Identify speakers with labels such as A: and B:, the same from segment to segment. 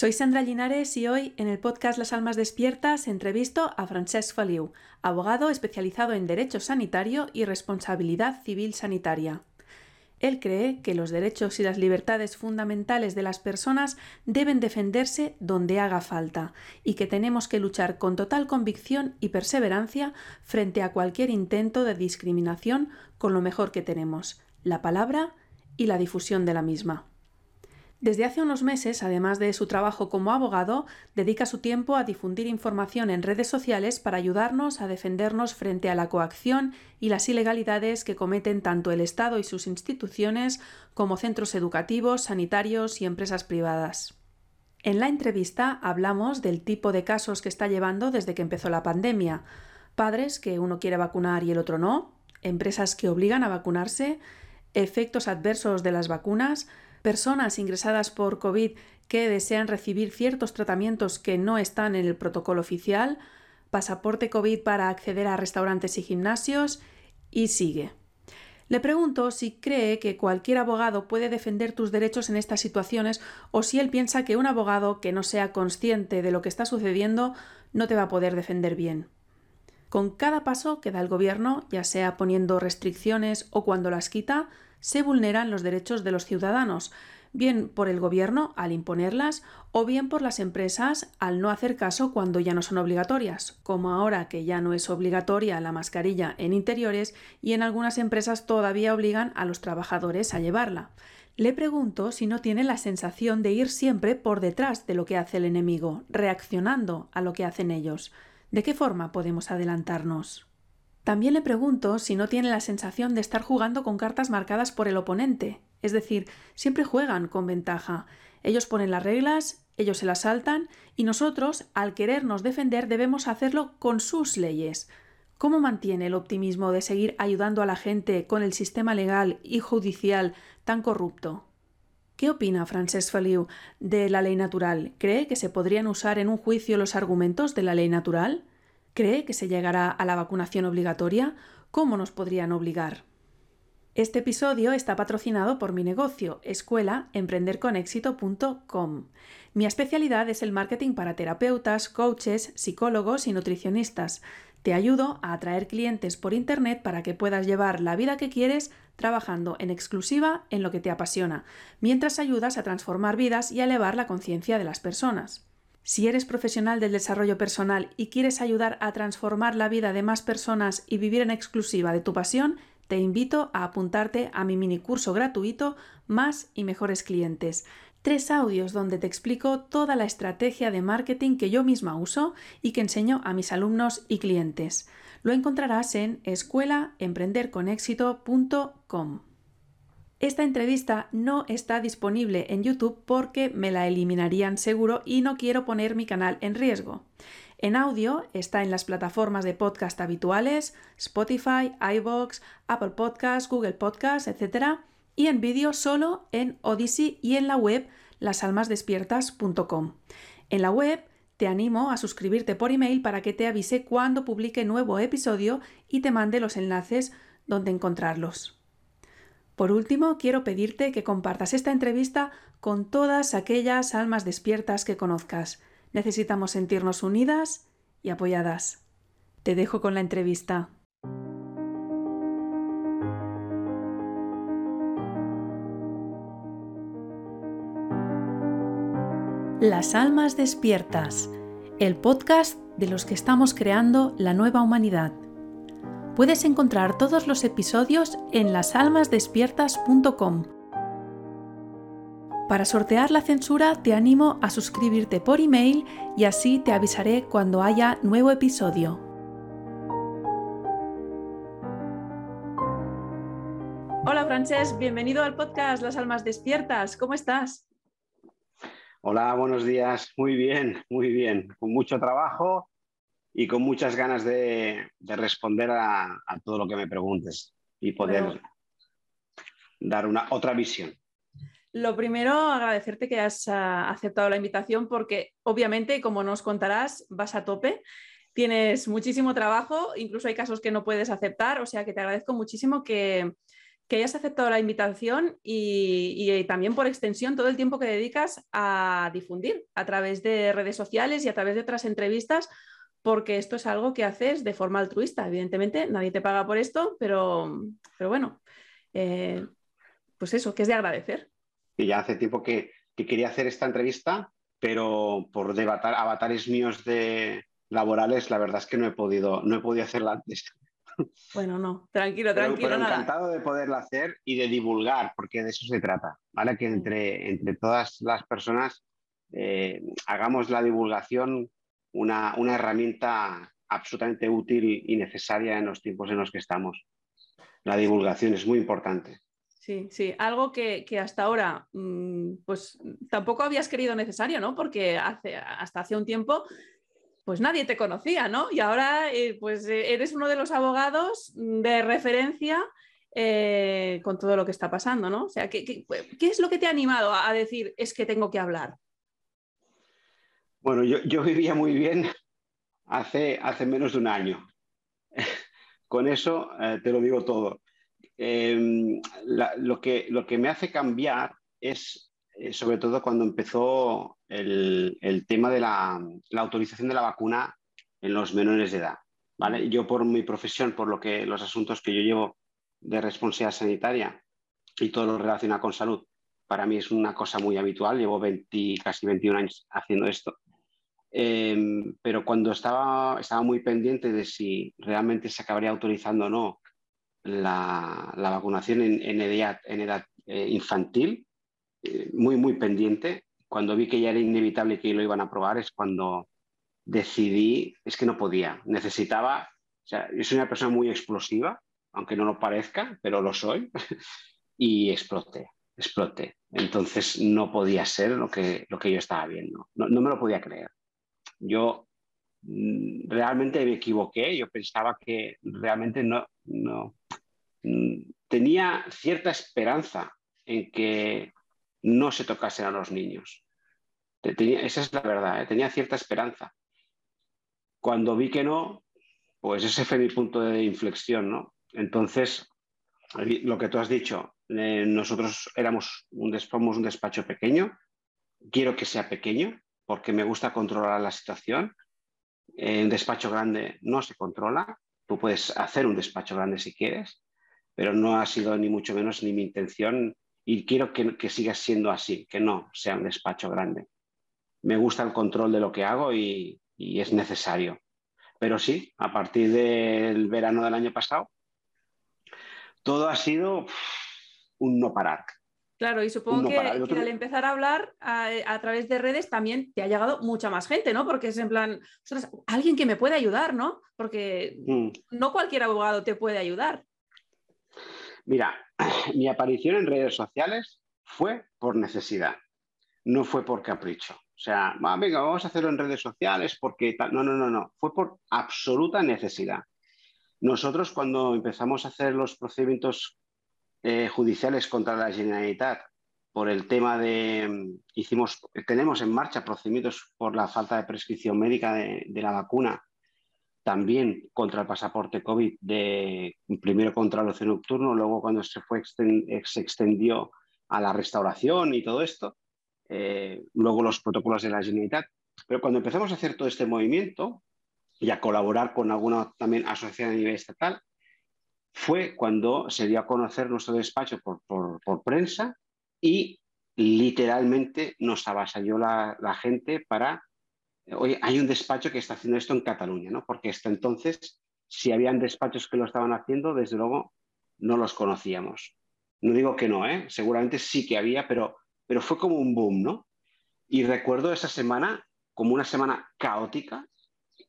A: Soy Sandra Linares y hoy en el podcast Las Almas Despiertas entrevisto a Francesc Feliu, abogado especializado en Derecho Sanitario y Responsabilidad Civil Sanitaria. Él cree que los derechos y las libertades fundamentales de las personas deben defenderse donde haga falta y que tenemos que luchar con total convicción y perseverancia frente a cualquier intento de discriminación con lo mejor que tenemos, la palabra y la difusión de la misma. Desde hace unos meses, además de su trabajo como abogado, dedica su tiempo a difundir información en redes sociales para ayudarnos a defendernos frente a la coacción y las ilegalidades que cometen tanto el Estado y sus instituciones como centros educativos, sanitarios y empresas privadas. En la entrevista hablamos del tipo de casos que está llevando desde que empezó la pandemia. Padres que uno quiere vacunar y el otro no, empresas que obligan a vacunarse, efectos adversos de las vacunas, personas ingresadas por COVID que desean recibir ciertos tratamientos que no están en el protocolo oficial, pasaporte COVID para acceder a restaurantes y gimnasios, y sigue. Le pregunto si cree que cualquier abogado puede defender tus derechos en estas situaciones o si él piensa que un abogado que no sea consciente de lo que está sucediendo no te va a poder defender bien. Con cada paso que da el gobierno, ya sea poniendo restricciones o cuando las quita, se vulneran los derechos de los ciudadanos, bien por el gobierno al imponerlas o bien por las empresas al no hacer caso cuando ya no son obligatorias, como ahora que ya no es obligatoria la mascarilla en interiores y en algunas empresas todavía obligan a los trabajadores a llevarla. Le pregunto si no tiene la sensación de ir siempre por detrás de lo que hace el enemigo, reaccionando a lo que hacen ellos. ¿De qué forma podemos adelantarnos? También le pregunto si no tiene la sensación de estar jugando con cartas marcadas por el oponente, es decir, siempre juegan con ventaja. Ellos ponen las reglas, ellos se las saltan y nosotros, al querernos defender, debemos hacerlo con sus leyes. ¿Cómo mantiene el optimismo de seguir ayudando a la gente con el sistema legal y judicial tan corrupto? ¿Qué opina Francesc Feliu de la ley natural? ¿Cree que se podrían usar en un juicio los argumentos de la ley natural? ¿Cree que se llegará a la vacunación obligatoria? ¿Cómo nos podrían obligar? Este episodio está patrocinado por mi negocio, escuela emprenderconexito.com. Mi especialidad es el marketing para terapeutas, coaches, psicólogos y nutricionistas. Te ayudo a atraer clientes por Internet para que puedas llevar la vida que quieres trabajando en exclusiva en lo que te apasiona, mientras ayudas a transformar vidas y a elevar la conciencia de las personas. Si eres profesional del desarrollo personal y quieres ayudar a transformar la vida de más personas y vivir en exclusiva de tu pasión, te invito a apuntarte a mi mini curso gratuito Más y mejores clientes. Tres audios donde te explico toda la estrategia de marketing que yo misma uso y que enseño a mis alumnos y clientes. Lo encontrarás en escuelaemprenderconexito.com. Esta entrevista no está disponible en YouTube porque me la eliminarían seguro y no quiero poner mi canal en riesgo. En audio está en las plataformas de podcast habituales, Spotify, iVoox, Apple Podcasts, Google Podcasts, etc. Y en vídeo solo en Odyssey y en la web lasalmasdespiertas.com. En la web te animo a suscribirte por email para que te avise cuando publique nuevo episodio y te mande los enlaces donde encontrarlos. Por último, quiero pedirte que compartas esta entrevista con todas aquellas almas despiertas que conozcas. Necesitamos sentirnos unidas y apoyadas. Te dejo con la entrevista. Las Almas Despiertas, el podcast de los que estamos creando la nueva humanidad. Puedes encontrar todos los episodios en lasalmasdespiertas.com. Para sortear la censura te animo a suscribirte por email y así te avisaré cuando haya nuevo episodio. Hola Frances, bienvenido al podcast Las Almas Despiertas. ¿Cómo estás?
B: Hola, buenos días. Muy bien, muy bien. Con mucho trabajo y con muchas ganas de, responder a, todo lo que me preguntes y poder dar una otra visión.
A: Lo primero, agradecerte que has ah, aceptado la invitación porque obviamente, como nos contarás, vas a tope. Tienes muchísimo trabajo, incluso hay casos que no puedes aceptar, o sea que te agradezco muchísimo que, que hayas aceptado la invitación y, también por extensión todo el tiempo que dedicas a difundir a través de redes sociales y a través de otras entrevistas, porque esto es algo que haces de forma altruista. Evidentemente, nadie te paga por esto, pero, pero bueno, eh, pues eso, que es de agradecer.
B: Y ya hace tiempo que, quería hacer esta entrevista, pero por debatar avatares míos de laborales, la verdad es que no he podido, no he podido hacerla antes.
A: Bueno, no, tranquilo, tranquilo.
B: Pero, encantado de poderla hacer y de divulgar, porque de eso se trata, ¿vale? Que entre, entre todas las personas eh, hagamos la divulgación una, una, herramienta absolutamente útil y necesaria en los tiempos en los que estamos. La divulgación es muy importante.
A: Sí, sí, algo que, hasta ahora mm, pues tampoco habías querido necesario, ¿no? Porque hace, hasta hace un tiempo pues nadie te conocía, ¿no? Y ahora eh, pues eh, eres uno de los abogados de referencia eh, con todo lo que está pasando, ¿no? O sea, ¿qué, es lo que te ha animado a decir es que tengo que hablar?
B: Bueno, yo, vivía muy bien hace, hace menos de un año. con eso te lo digo todo. Em, lo, que, lo que me hace cambiar es eh, sobre todo cuando empezó el, tema de la, autorización de la vacuna en los menores de edad. ¿vale? Yo por mi profesión, por lo que los asuntos que yo llevo de responsabilidad sanitaria y todo lo relacionado con salud, para mí es una cosa muy habitual. Llevo 20, casi 21 años haciendo esto. Em, pero cuando estaba, estaba muy pendiente de si realmente se acabaría autorizando o no la, vacunación en, edad, en edad eh, infantil, eh, muy, muy pendiente. Cuando vi que ya era inevitable que lo iban a aprobar es cuando decidí, es que no podía, necesitaba, o sea, yo soy una persona muy explosiva, aunque no lo parezca, pero lo soy, y exploté, exploté. Entonces no podía ser lo que, lo que yo estaba viendo, no, no me lo podía creer. Yo mm, realmente me equivoqué, yo pensaba que realmente no, no mm, tenía cierta esperanza en que no se tocasen a los niños. esa es la verdad, ¿eh? tenía cierta esperanza. Cuando vi que no, pues ese fue mi punto de inflexión, ¿no? Entonces, lo que tú has dicho, eh, nosotros éramos un, un despacho pequeño, quiero que sea pequeño porque me gusta controlar la situación. En un despacho grande no se controla, tú puedes hacer un despacho grande si quieres, pero no ha sido ni mucho menos ni mi intención y quiero que, siga siendo así, que no sea un despacho grande. Me gusta el control de lo que hago y, es necesario. Pero sí, a partir del verano del año pasado, todo ha sido un no parar.
A: Claro, y supongo que, al empezar a hablar a, través de redes también te ha llegado mucha más gente, ¿no? Porque es en plan, alguien que me puede ayudar, ¿no? Porque mm. no cualquier abogado te puede ayudar.
B: Mira, mi aparición en redes sociales fue por necesidad, no fue por capricho. O sea, venga, vamos a hacerlo en redes sociales porque tal. No, no, no, no. Fue por absoluta necesidad. Nosotros cuando empezamos a hacer los procedimientos eh, judiciales contra la Generalitat por el tema de, hicimos, tenemos en marcha procedimientos por la falta de prescripción médica de la vacuna también contra el pasaporte COVID, de, primero contra el ocio nocturno, luego cuando se, fue se extendió a la restauración y todo esto, eh, luego los protocolos de la Generalitat. Pero cuando empezamos a hacer todo este movimiento y a colaborar con alguna también asociación a nivel estatal, fue cuando se dio a conocer nuestro despacho por, prensa y literalmente nos avasalló la, gente para Oye, hay un despacho que está haciendo esto en Cataluña, ¿no? Porque hasta entonces, si habían despachos que lo estaban haciendo, desde luego no los conocíamos. No digo que no, ¿eh? Seguramente sí que había, pero, pero fue como un boom, ¿no? Y recuerdo esa semana como una semana caótica,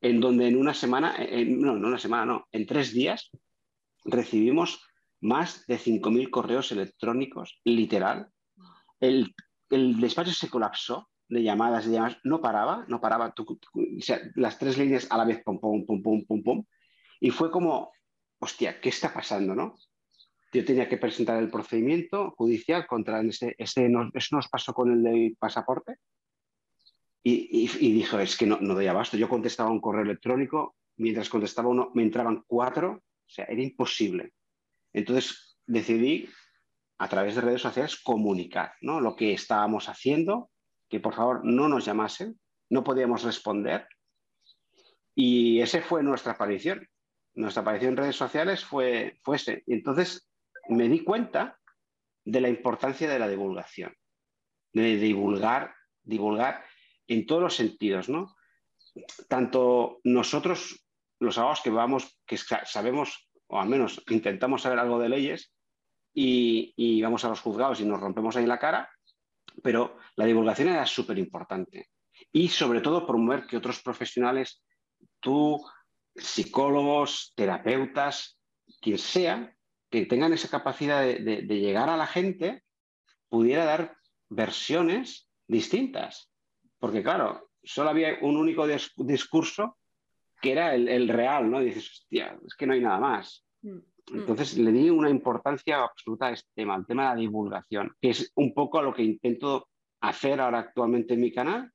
B: en donde en una semana, no, no una semana, no, en tres días recibimos más de 5.000 correos electrónicos, literal. El, el despacho se colapsó de llamadas, de llamadas, no paraba, no paraba, las tres líneas a la vez, pum, pum, pum, pum, pum, pum, y fue como, hostia, ¿qué está pasando, no? Yo tenía que presentar el procedimiento judicial contra ese, ese eso nos pasó con el de pasaporte, y, y, dijo, es que no, no doy abasto. Yo contestaba un correo electrónico, mientras contestaba uno, me entraban cuatro, o sea, era imposible. Entonces, decidí a través de redes sociales comunicar ¿no? lo que estábamos haciendo, que por favor no nos llamasen, no podíamos responder. Y esa fue nuestra aparición. Nuestra aparición en redes sociales fue, fue ese. Y entonces me di cuenta de la importancia de la divulgación, de divulgar, divulgar en todos los sentidos, ¿no? Tanto nosotros, los abogados que vamos, que sabemos, o al menos intentamos saber algo de leyes, y, vamos a los juzgados y nos rompemos ahí la cara, pero la divulgación era súper importante. Y sobre todo promover que otros profesionales, tú, psicólogos, terapeutas, quien sea, que tengan esa capacidad de, llegar a la gente, pudiera dar versiones distintas. Porque claro, solo había un único discurso que era el, real, ¿no? dices, hostia, es que no hay nada más. Mm. Entonces le di una importancia absoluta a este tema, al tema de la divulgación, que es un poco lo que intento hacer ahora actualmente en mi canal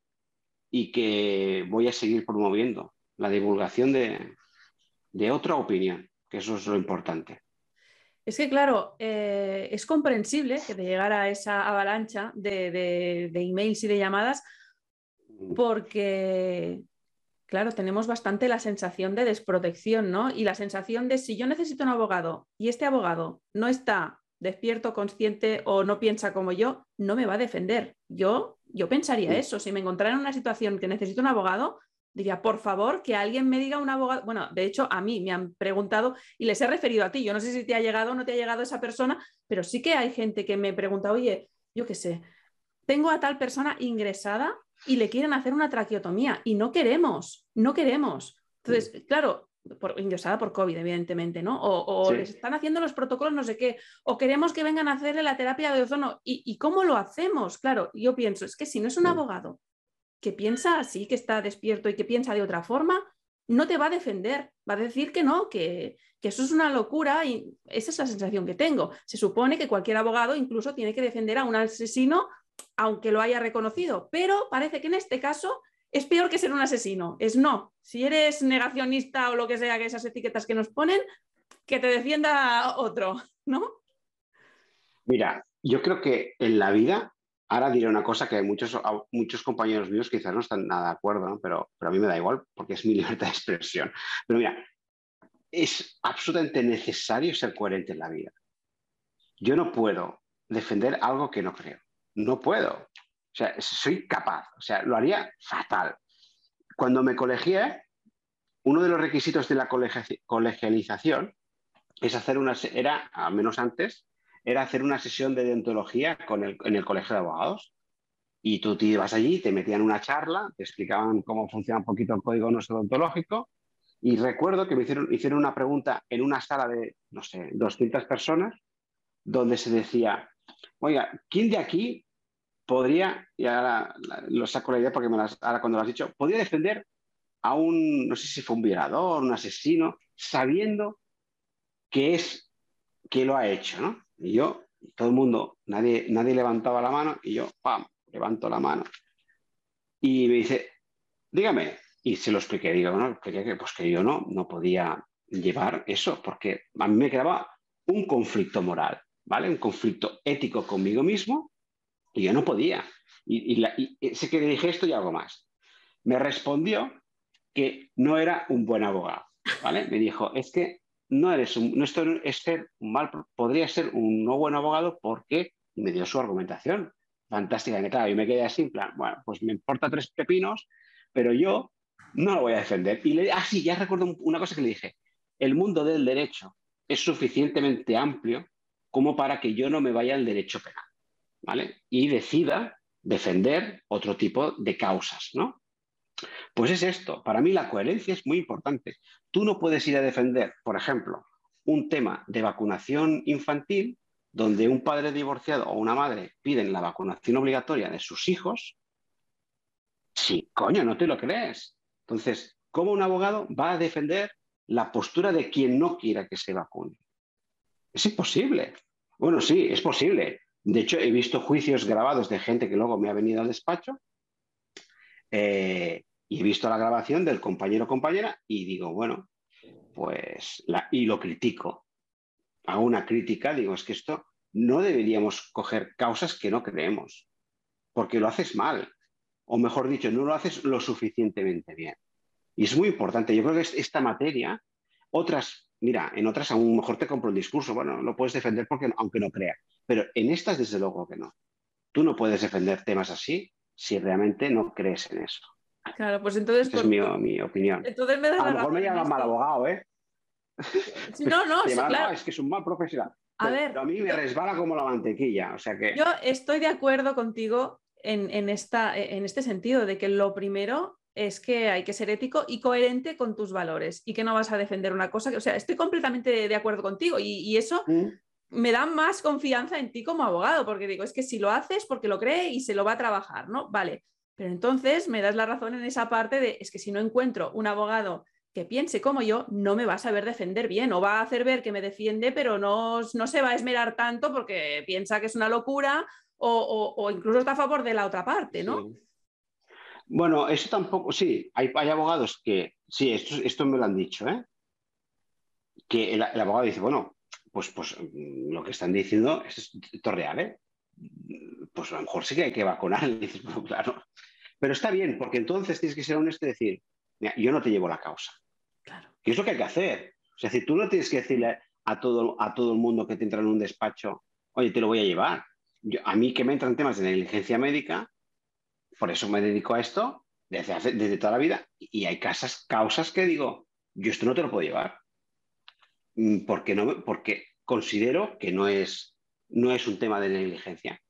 B: y que voy a seguir promoviendo, la divulgación de, otra opinión, que eso es lo importante.
A: Es que, claro, eh, es comprensible que te llegara esa avalancha de, de emails y de llamadas mm. porque Claro, tenemos bastante la sensación de desprotección, ¿no? Y la sensación de si yo necesito un abogado y este abogado no está despierto, consciente o no piensa como yo, no me va a defender. Yo, yo pensaría eso. Si me encontrara en una situación que necesito un abogado, diría, por favor, que alguien me diga un abogado. Bueno, de hecho, a mí me han preguntado y les he referido a ti. Yo no sé si te ha llegado o no te ha llegado esa persona, pero sí que hay gente que me pregunta, oye, yo qué sé, tengo a tal persona ingresada y le quieren hacer una traqueotomía y no queremos, no queremos. Entonces, claro, por, ingresada por COVID, evidentemente, ¿no? O, les están haciendo los protocolos no sé qué, o queremos que vengan a hacerle la terapia de ozono. ¿Y, cómo lo hacemos? Claro, yo pienso, es que si no es un abogado que piensa así, que está despierto y que piensa de otra forma, no te va a defender, va a decir que no, que, que eso es una locura y esa es la sensación que tengo. Se supone que cualquier abogado incluso tiene que defender a un asesino aunque lo haya reconocido, pero parece que en este caso es peor que ser un asesino. Es no. Si eres negacionista o lo que sea, que esas etiquetas que nos ponen, que te defienda otro, ¿no?
B: Mira, yo creo que en la vida, ahora diré una cosa que muchos, muchos compañeros míos quizás no están nada de acuerdo, pero, pero a mí me da igual porque es mi libertad de expresión. Pero mira, es absolutamente necesario ser coherente en la vida. Yo no puedo defender algo que no creo. No puedo. O sea, soy capaz. O sea, lo haría fatal. Cuando me colegié, uno de los requisitos de la colegialización es hacer una, era, al menos antes, era hacer una sesión de deontología con el, en el colegio de abogados. Y tú te ibas allí, te metían una charla, te explicaban cómo funciona un poquito el código nuestro odontológico. Y recuerdo que me hicieron, hicieron una pregunta en una sala de, no sé, 200 personas, donde se decía, oiga, ¿quién de aquí podría, y ahora lo saco la idea porque me ahora cuando lo has dicho, podría defender a un, no sé si fue un violador, un asesino, sabiendo que es, que lo ha hecho, ¿no? Y yo, todo el mundo, nadie, nadie levantaba la mano y yo, ¡pam!, levanto la mano. Y me dice, dígame, y se lo expliqué, digo, ¿no? que, pues que yo no, no podía llevar eso, porque a mí me quedaba un conflicto moral, ¿vale? Un conflicto ético conmigo mismo y yo no podía. Y, sé que le dije esto y algo más. Me respondió que no era un buen abogado. ¿vale? Me dijo, es que no eres un, no esto es ser mal, podría ser un no buen abogado porque me dio su argumentación. Fantástica, claro, y me quedé así, en plan, bueno, pues me importa tres pepinos, pero yo no lo voy a defender. Y le, ah, sí, ya recuerdo una cosa que le dije. El mundo del derecho es suficientemente amplio como para que yo no me vaya al derecho penal. Y decida defender otro tipo de causas, ¿no? Pues es esto, para mí la coherencia es muy importante. Tú no puedes ir a defender, por ejemplo, un tema de vacunación infantil donde un padre divorciado o una madre piden la vacunación obligatoria de sus hijos. Sí, coño, no te lo crees. Entonces, ¿cómo un abogado va a defender la postura de quien no quiera que se vacune? Es imposible. Bueno, sí, es posible, de hecho, he visto juicios grabados de gente que luego me ha venido al despacho eh, y he visto la grabación del compañero o compañera y digo, bueno, pues, y lo critico. hago una crítica, digo, es que esto no deberíamos coger causas que no creemos, porque lo haces mal, o mejor dicho, no lo haces lo suficientemente bien. Y es muy importante. Yo creo que esta materia, otras, mira, en otras a lo mejor te compro el discurso, bueno, lo puedes defender porque aunque no creas, pero en estas desde luego que no. Tú no puedes defender temas así si realmente no crees en eso.
A: Claro, pues entonces...
B: es mi, mi, opinión.
A: Entonces me
B: a lo mejor me llaman mal abogado, ¿eh?
A: No, no, claro.
B: es que es un mal profesional.
A: A ver,
B: pero a mí me resbala como la mantequilla, o sea que...
A: Yo estoy de acuerdo contigo en, esta, en este sentido, de que lo primero es que hay que ser ético y coherente con tus valores y que no vas a defender una cosa que, o sea, estoy completamente de acuerdo contigo y, eso mm. me da más confianza en ti como abogado, porque digo, es que si lo haces porque lo cree y se lo va a trabajar, ¿no? Vale, pero entonces me das la razón en esa parte de, es que si no encuentro un abogado que piense como yo, no me va a saber defender bien o va a hacer ver que me defiende, pero no, no se va a esmerar tanto porque piensa que es una locura o, incluso está a favor de la otra parte, ¿no?
B: Bueno, eso tampoco, sí, hay, abogados que, sí, esto, esto, me lo han dicho, ¿eh? Que el, abogado dice, bueno, pues, pues mm, lo que están diciendo es esto real, ¿eh? Pues a lo mejor sí que hay que vacunar, dices, bueno, claro. Pero está bien, porque entonces tienes que ser honesto y decir, yo no te llevo la causa.
A: Claro.
B: Que es lo que hay que hacer. O sea, tú no tienes que decirle a todo, a todo el mundo que te entra en un despacho, oye, te lo voy a llevar a mí que me entran temas de negligencia médica, por eso me dedico a esto desde, desde toda la vida, y hay casas, causas que digo, yo esto no te lo puedo llevar, mm, porque, no, porque considero que no es, no es un tema de negligencia.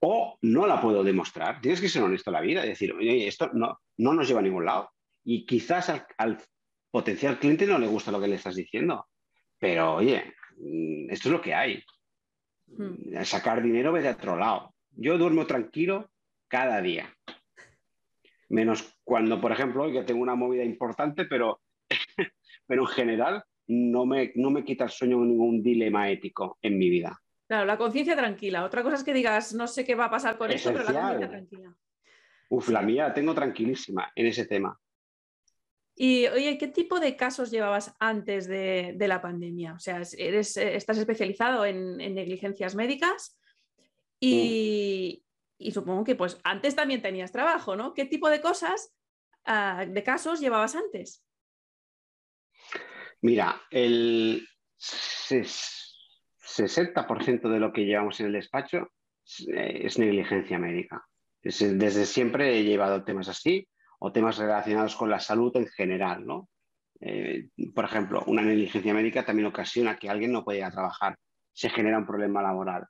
B: O no la puedo demostrar. Tienes que ser honesto en la vida y decir, oye, esto no, no nos lleva a ningún lado. Y quizás al, al potencial cliente no le gusta lo que le estás diciendo. Pero oye, mm, esto es lo que hay. Hmm. Sacar dinero ve de otro lado. Yo duermo tranquilo cada día. Menos cuando, por ejemplo, yo tengo una movida importante, pero, pero en general no me, no me quita el sueño ningún dilema ético en mi vida.
A: Claro, la conciencia tranquila. Otra cosa es que digas, no sé qué va a pasar con esto, pero la conciencia tranquila.
B: Uf, la mía la tengo tranquilísima en ese tema.
A: Y oye, ¿qué tipo de casos llevabas antes de, la pandemia? O sea, eres, eh, estás especializado en, negligencias médicas y, supongo que pues antes también tenías trabajo, ¿no? ¿Qué tipo de cosas, ah, de casos llevabas antes?
B: Mira, el 60% de lo que llevamos en el despacho eh, es negligencia médica. Desde siempre he llevado temas así o temas relacionados con la salud en general, ¿no? Eh, por ejemplo, una negligencia médica también ocasiona que alguien no pueda ir a trabajar, se genera un problema laboral.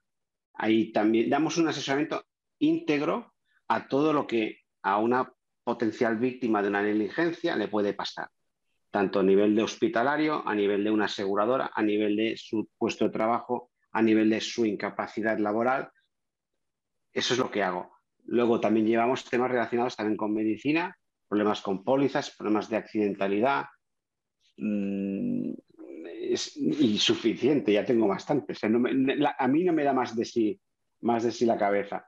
B: Ahí también damos un asesoramiento íntegro a todo lo que a una potencial víctima de una negligencia le puede pasar, tanto a nivel de hospitalario, a nivel de una aseguradora, a nivel de su puesto de trabajo, a nivel de su incapacidad laboral. Eso es lo que hago. Luego también llevamos temas relacionados también con medicina, problemas con pólizas, problemas de accidentalidad. Mm, es insuficiente, ya tengo bastante. a mí no me da más de, sí, más de sí la cabeza.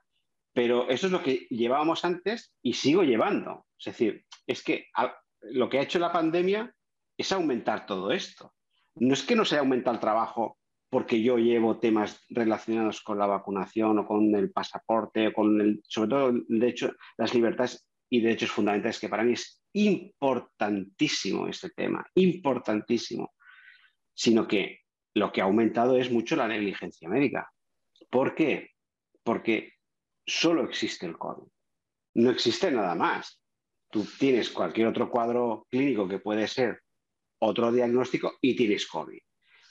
B: Pero eso es lo que llevábamos antes y sigo llevando. Es decir, es que lo que ha hecho la pandemia es aumentar todo esto. No es que no se haya aumentado el trabajo porque yo llevo temas relacionados con la vacunación o con el pasaporte, o con el, sobre todo las libertades y derechos fundamentales, que para mí es importantísimo este tema, importantísimo, sino que lo que ha aumentado es mucho la negligencia médica. ¿Por qué? Porque solo existe el COVID, no existe nada más. Tú tienes cualquier otro cuadro clínico que puede ser otro diagnóstico y tienes COVID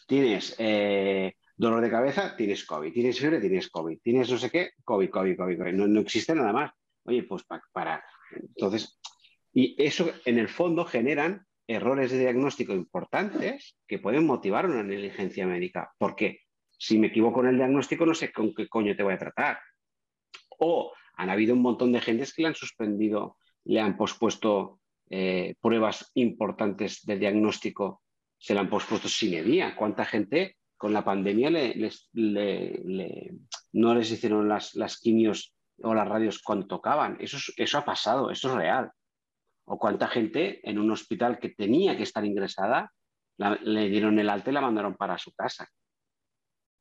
B: Tienes eh, dolor de cabeza, tienes COVID. Tienes fiebre, tienes COVID. Tienes no sé qué, COVID, COVID, COVID. No, existe nada más. Oye, pues para, Entonces, y eso en el fondo generan errores de diagnóstico importantes que pueden motivar una negligencia médica. Porque si me equivoco en el diagnóstico, no sé con qué coño te voy a tratar. O han habido un montón de gentes que le han suspendido, le han pospuesto eh, pruebas importantes de diagnóstico se la han pospuesto sin medida. ¿Cuánta gente con la pandemia no les hicieron las, quimios o las radios cuando tocaban? Eso, eso ha pasado, eso es real. O cuánta gente en un hospital que tenía que estar ingresada le dieron el alta y la mandaron para su casa.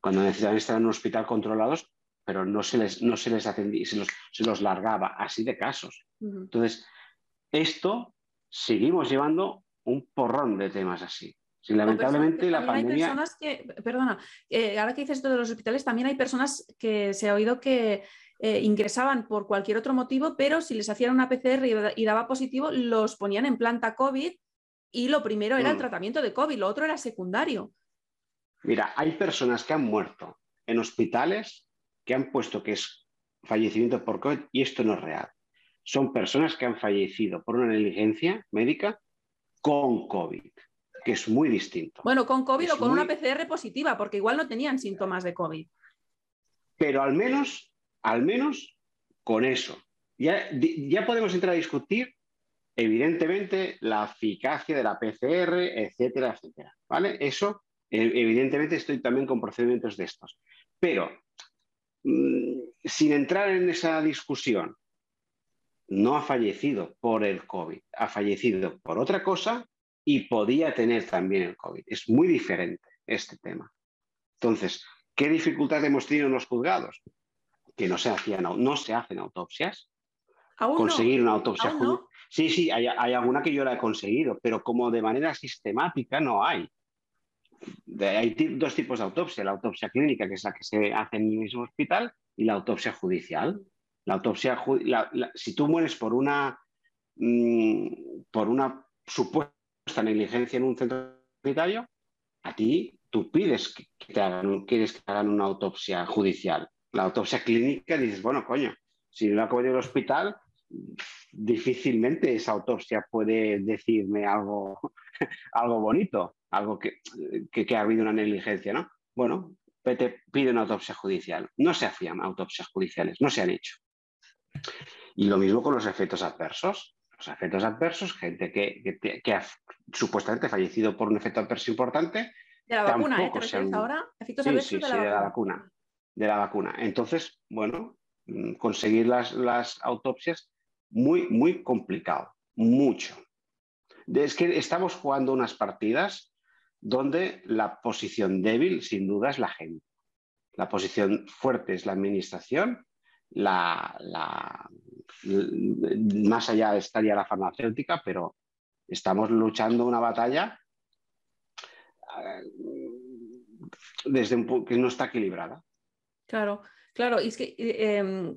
B: cuando necesitaban estar en un hospital controlados, pero no se les, no se les atendía, se los, se los largaba, así de casos. Entonces, esto seguimos llevando un porrón de temas así. Lamentablemente la pandemia...
A: Hay personas que, perdona, eh, ahora que dices esto de los hospitales, también hay personas que se ha oído que eh, ingresaban por cualquier otro motivo, pero si les hacían una PCR y, daba positivo, los ponían en planta COVID y lo primero era el mm. tratamiento de COVID, lo otro era secundario.
B: Mira, hay personas que han muerto en hospitales que han puesto que es fallecimiento por COVID y esto no es real. Son personas que han fallecido por una negligencia médica con COVID, que es muy distinto.
A: Bueno, con COVID o con una PCR positiva, porque igual no tenían síntomas de COVID.
B: Pero al menos, al menos con eso. Ya, ya podemos entrar a discutir, evidentemente, la eficacia de la PCR, etcétera, etcétera. ¿Vale? Eso, e, evidentemente, estoy también con procedimientos de estos. Pero, sin entrar en esa discusión, no ha fallecido por el COVID, ha fallecido por otra cosa y podía tener también el COVID. Es muy diferente este tema. Entonces, ¿qué dificultades hemos tenido en los juzgados? Que no se, hacían, no se hacen autopsias. Conseguir una autopsia. Sí, sí, hay, alguna que yo la he conseguido, pero como de manera sistemática no hay. Hay dos tipos de autopsia, la autopsia clínica, que es la que se hace en el mismo hospital, y la autopsia judicial. La autopsia, si tú mueres por una, mm, por una supuesta negligencia en un centro sanitario, a ti tú pides que, te hagan, quieres que hagan una autopsia judicial. La autopsia clínica dices, bueno, coño, si no la ha el hospital, difícilmente esa autopsia puede decirme algo, algo bonito, algo que, que, ha habido una negligencia, ¿no? Bueno, te pide una autopsia judicial. No se hacían autopsias judiciales, no se han hecho. Y lo mismo con los efectos adversos. Los efectos adversos, gente que, ha supuestamente fallecido por un efecto adverso importante.
A: De la vacuna, ¿eh? ¿Te ahora?
B: Efectos adversos de, la, vacuna. De la vacuna. Entonces, bueno, mm, conseguir las, las autopsias muy, muy complicado. Mucho. Es que estamos jugando unas partidas donde la posición débil, sin duda, es la gente. La posición fuerte es la administración la, más allá estaría la farmacéutica, pero estamos luchando una batalla eh, desde un que no está equilibrada.
A: Claro, claro, y es que em,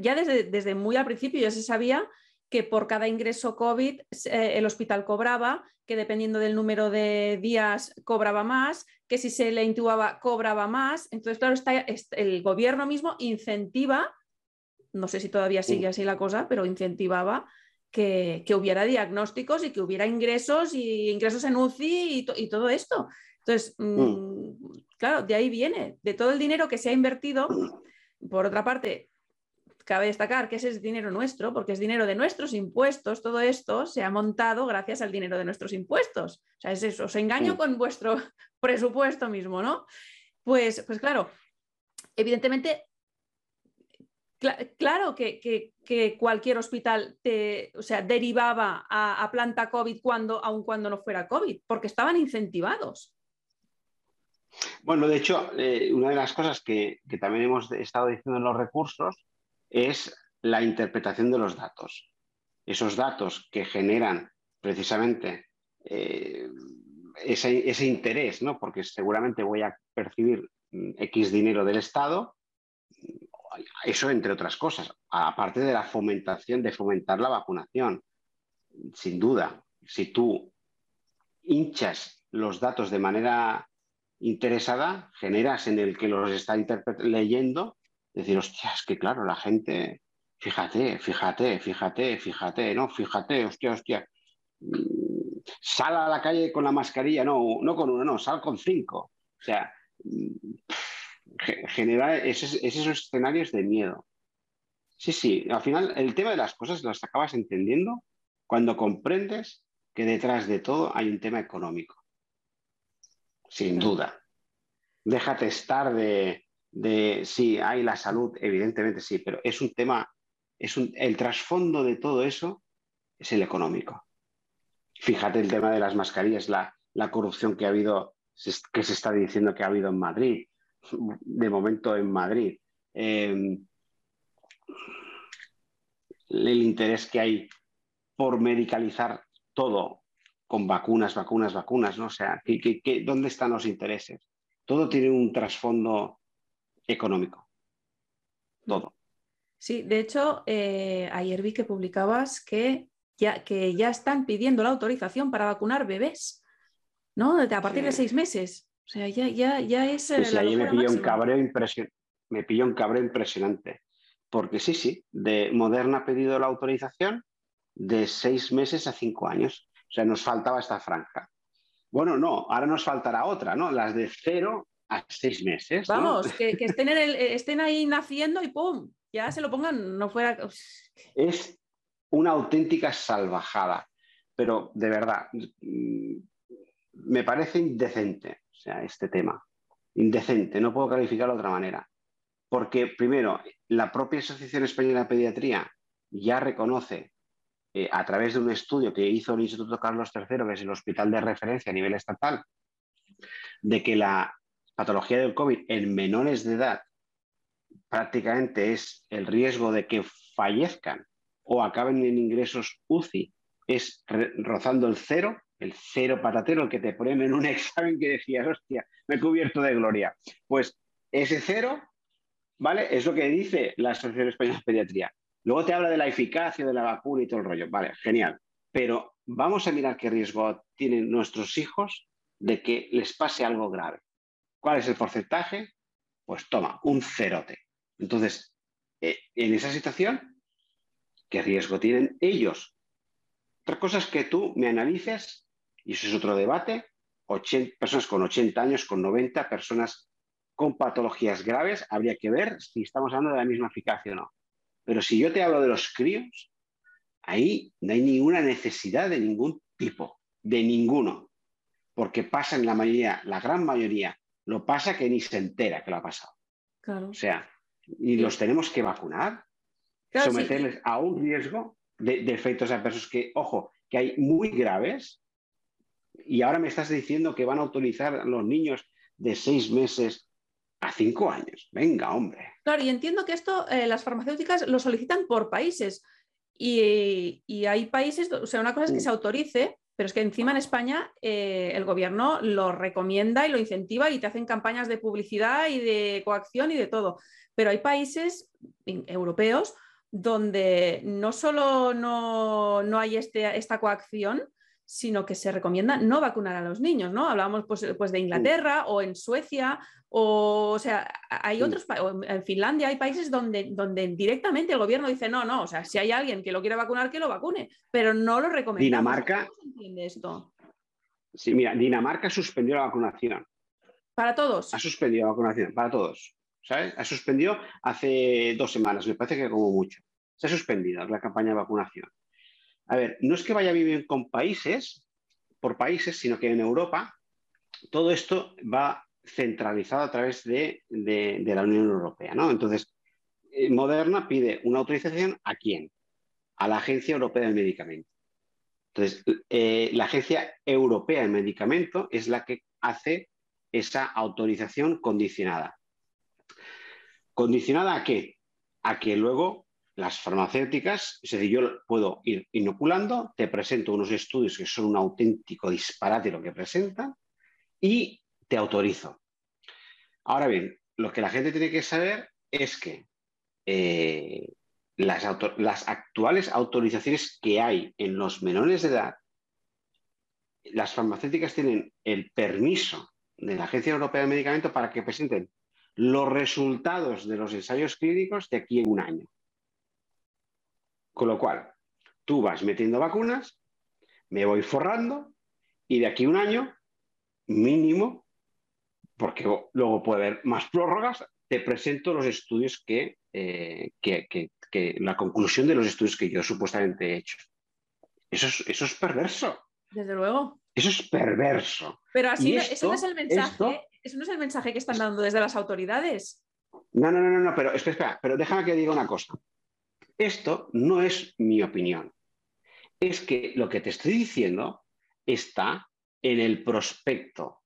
A: ya desde, desde, muy al principio ya se sabía que por cada ingreso COVID eh, el hospital cobraba, que dependiendo del número de días cobraba más, que si se le intubaba cobraba más. Entonces, claro, está, el gobierno mismo incentiva, no sé si todavía sigue así la cosa, pero incentivaba que, hubiera diagnósticos y que hubiera ingresos y ingresos en UCI y, todo esto. Entonces, mm, mm. claro, de ahí viene, de todo el dinero que se ha invertido. Por otra parte, cabe destacar que ese es dinero nuestro, porque es dinero de nuestros impuestos. Todo esto se ha montado gracias al dinero de nuestros impuestos. O sea, es eso, os engaño con vuestro presupuesto mismo, ¿no? Pues, pues claro, evidentemente, claro que, cualquier hospital te, o sea, derivaba a, planta COVID cuando, aun cuando no fuera COVID, porque estaban incentivados.
B: Bueno, de hecho, eh, una de las cosas que, que, también hemos estado diciendo en los recursos es la interpretación de los datos. Esos datos que generan precisamente eh, ese, interés, ¿no? porque seguramente voy a percibir mm, X dinero del Estado, eso entre otras cosas, aparte de la fomentación, de fomentar la vacunación. Sin duda, si tú hinchas los datos de manera interesada, generas en el que los está leyendo decir, hostia, es que claro, la gente, fíjate, fíjate, fíjate, fíjate, ¿no? Fíjate, hostia, hostia. Mm, sal a la calle con la mascarilla, no, no con uno, no, sal con cinco. O sea, mm, generar esos, esos escenarios de miedo. Sí, sí, al final el tema de las cosas las acabas entendiendo cuando comprendes que detrás de todo hay un tema económico. Sin duda. Déjate estar de, de sí, hay la salud, evidentemente sí, pero es un tema, es un, el trasfondo de todo eso es el económico. Fíjate el tema de las mascarillas, la, corrupción que ha habido que se está diciendo que ha habido en Madrid, de momento en Madrid. Em, el interés que hay por medicalizar todo con vacunas, vacunas, vacunas, ¿no? O sea, dónde están los intereses? Todo tiene un trasfondo económico. Todo.
A: Sí, de hecho, eh, ayer vi que publicabas que ya, que ya están pidiendo la autorización para vacunar bebés, ¿no? A partir de seis meses. O sea, ya, ya, ya es.
B: Sí, ahí me pilló, un cabreo me pilló un cabreo impresionante. Porque sí, sí, de Moderna ha pedido la autorización de seis meses a cinco años. O sea, nos faltaba esta franja. Bueno, no, ahora nos faltará otra, ¿no? Las de cero a seis meses.
A: Vamos, que, estén, estén ahí naciendo y ¡pum! Ya se lo pongan, no fuera.
B: Es una auténtica salvajada, pero de verdad, mm, me parece indecente, o sea, este tema. Indecente, no puedo calificarlo de otra manera. Porque, primero, la propia Asociación Española de Pediatría ya reconoce, eh, a través de un estudio que hizo el Instituto Carlos III, que es el hospital de referencia a nivel estatal, de que la patología del COVID en menores de edad prácticamente es el riesgo de que fallezcan o acaben en ingresos UCI, es rozando el cero, el cero patatero, el que te ponen en un examen que decías, hostia, me he cubierto de gloria. Pues ese cero, ¿vale? Es lo que dice la Asociación Española de Pediatría. Luego te habla de la eficacia de la vacuna y todo el rollo. Vale, genial. Pero vamos a mirar qué riesgo tienen nuestros hijos de que les pase algo grave. ¿Cuál es el porcentaje? Pues toma, un cerote. Entonces, eh, en esa situación, ¿qué riesgo tienen ellos? Otra cosa es que tú me analices, y eso es otro debate, personas con 80 años, con 90, personas con patologías graves, habría que ver si estamos hablando de la misma eficacia o no. Pero si yo te hablo de los críos, ahí no hay ninguna necesidad de ningún tipo, de ninguno, porque pasa en la mayoría, la gran mayoría, lo pasa que ni se entera que lo ha pasado.
A: Claro.
B: O sea, y los tenemos que vacunar, someterles a un riesgo de, efectos adversos que, ojo, que hay muy graves. Y ahora me estás diciendo que van a autorizar a los niños de seis meses a cinco años. Venga, hombre.
A: Claro, y entiendo que esto eh, las farmacéuticas lo solicitan por países. Y, y, hay países, o sea, una cosa es que mm. se autorice, pero es que encima en España eh, el gobierno lo recomienda y lo incentiva y te hacen campañas de publicidad y de coacción y de todo. Pero hay países europeos donde no solo no, hay este, esta coacción, sino que se recomienda no vacunar a los niños, ¿no? Hablábamos pues, pues de Inglaterra o en Suecia, o, o sea, hay otros, en Finlandia hay países donde, donde directamente el gobierno dice, no, no, o sea, si hay alguien que lo quiera vacunar, que lo vacune, pero no lo recomienda.
B: Dinamarca. ¿Cómo se entiende esto? Sí, mira, Dinamarca suspendió la vacunación.
A: ¿Para todos?
B: Ha suspendido la vacunación, para todos. ¿sabes? Ha suspendido hace dos semanas, me parece que como mucho. Se ha suspendido la campaña de vacunación. A ver, no es que vaya a vivir con países, por países, sino que en Europa todo esto va centralizado a través de, la Unión Europea, ¿no? Entonces, eh, Moderna pide una autorización a quién? A la Agencia Europea del Medicamento. Entonces, eh, la Agencia Europea del Medicamento es la que hace esa autorización condicionada. ¿Condicionada a qué? A que luego las farmacéuticas, es decir, yo puedo ir inoculando, te presento unos estudios que son un auténtico disparate lo que presentan y te autorizo. Ahora bien, lo que la gente tiene que saber es que eh, las, actuales autorizaciones que hay en los menores de edad, las farmacéuticas tienen el permiso de la Agencia Europea de Medicamentos para que presenten los resultados de los ensayos clínicos de aquí en un año. Con lo cual, tú vas metiendo vacunas, me voy forrando y de aquí a un año, mínimo, porque luego puede haber más prórrogas, te presento los estudios que, eh, la conclusión de los estudios que yo supuestamente he hecho. Eso es, eso es perverso.
A: Desde luego.
B: Eso es perverso.
A: Pero así, eso no es el mensaje. ¿Eso no es el mensaje que están dando desde las autoridades?
B: No, no, no, no, pero espera, pero déjame que diga una cosa. Esto no es mi opinión. Es que lo que te estoy diciendo está en el prospecto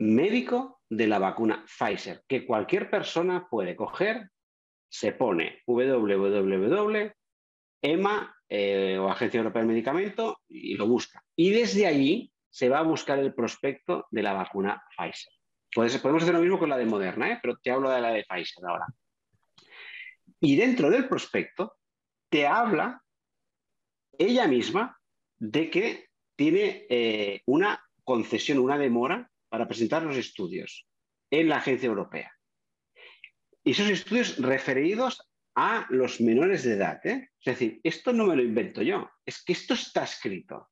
B: médico de la vacuna Pfizer, que cualquier persona puede coger, se pone www EMA eh, o Agencia Europea del Medicamento y lo busca. Y desde allí se va a buscar el prospecto de la vacuna Pfizer. podemos hacer lo mismo con la de Moderna, ¿eh? pero te hablo de la de Pfizer ahora. Y dentro del prospecto te habla ella misma de que tiene eh, una concesión, una demora para presentar los estudios en la agencia europea. Y esos estudios referidos a los menores de edad. ¿eh? Es decir, esto no me lo invento yo, es que esto está escrito.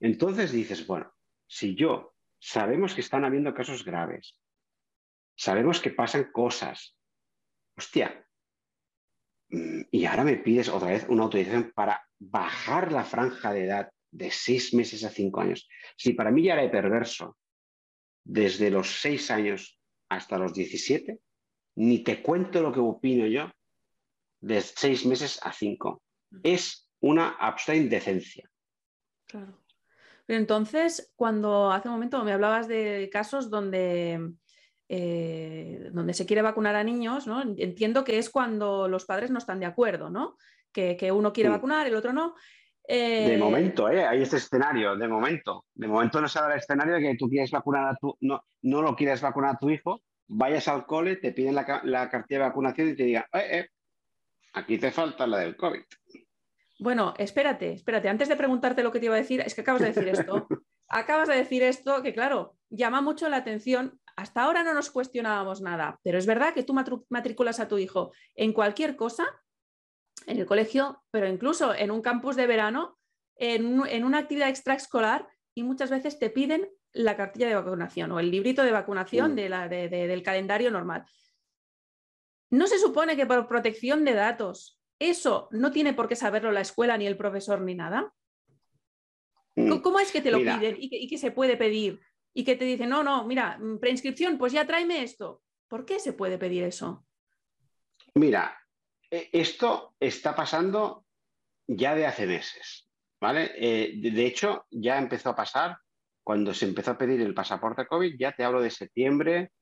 B: Entonces dices, bueno, si yo sabemos que están habiendo casos graves, sabemos que pasan cosas, hostia, mm, y ahora me pides otra vez una autorización para bajar la franja de edad de seis meses a cinco años. Si para mí ya era perverso desde los seis años hasta los 17, ni te cuento lo que opino yo de seis meses a cinco. Es una absoluta indecencia.
A: Claro. entonces, cuando hace un momento me hablabas de casos donde, eh, donde se quiere vacunar a niños, ¿no? entiendo que es cuando los padres no están de acuerdo, ¿no? Que, uno quiere vacunar, el otro no.
B: De eh, momento, ¿eh? hay este escenario, de momento. De momento no se da el escenario de que tú quieres vacunar a tu, no, no lo quieres vacunar a tu hijo vayas al cole, te piden la, la cartilla de vacunación y te digan, eh, eh, aquí te falta la del COVID.
A: Bueno, espérate, espérate. Antes de preguntarte lo que te iba a decir, es que acabas de decir esto. acabas de decir esto que, claro, llama mucho la atención. Hasta ahora no nos cuestionábamos nada, pero es verdad que tú matriculas a tu hijo en cualquier cosa, en el colegio, pero incluso en un campus de verano, en, en una actividad extraescolar, y muchas veces te piden la cartilla de vacunación o el librito de vacunación mm. del calendario normal. No se supone que por protección de datos eso no tiene por qué saberlo la escuela ni el profesor ni nada. Mm. ¿Cómo es que te lo piden y que, se puede pedir? Y que te dicen, no, no, mira, mm, preinscripción, pues ya tráeme esto. ¿Por qué se puede pedir eso?
B: Mira, esto está pasando ya de hace meses, ¿vale? Eh, de hecho, ya empezó a pasar cuando se empezó a pedir el pasaporte COVID, ya te hablo de septiembre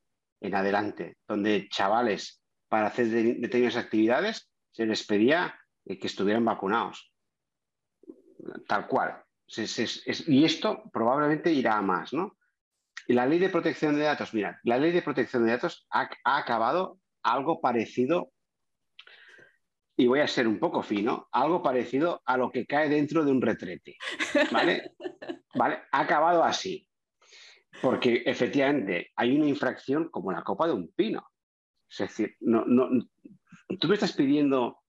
B: en adelante, donde chavales para hacer determinadas actividades se les pedía eh, que estuvieran vacunados. Tal cual. y esto probablemente irá a más, ¿no? Y la ley de protección de datos, mira, la ley de protección de datos ha, ha acabado algo parecido, y voy a ser un poco fino, algo parecido a lo que cae dentro de un retrete, ¿vale? ¿vale? Ha acabado así. Porque efectivamente hay una infracción como la copa de un pino. Es decir, no, no, tú me estás pidiendo,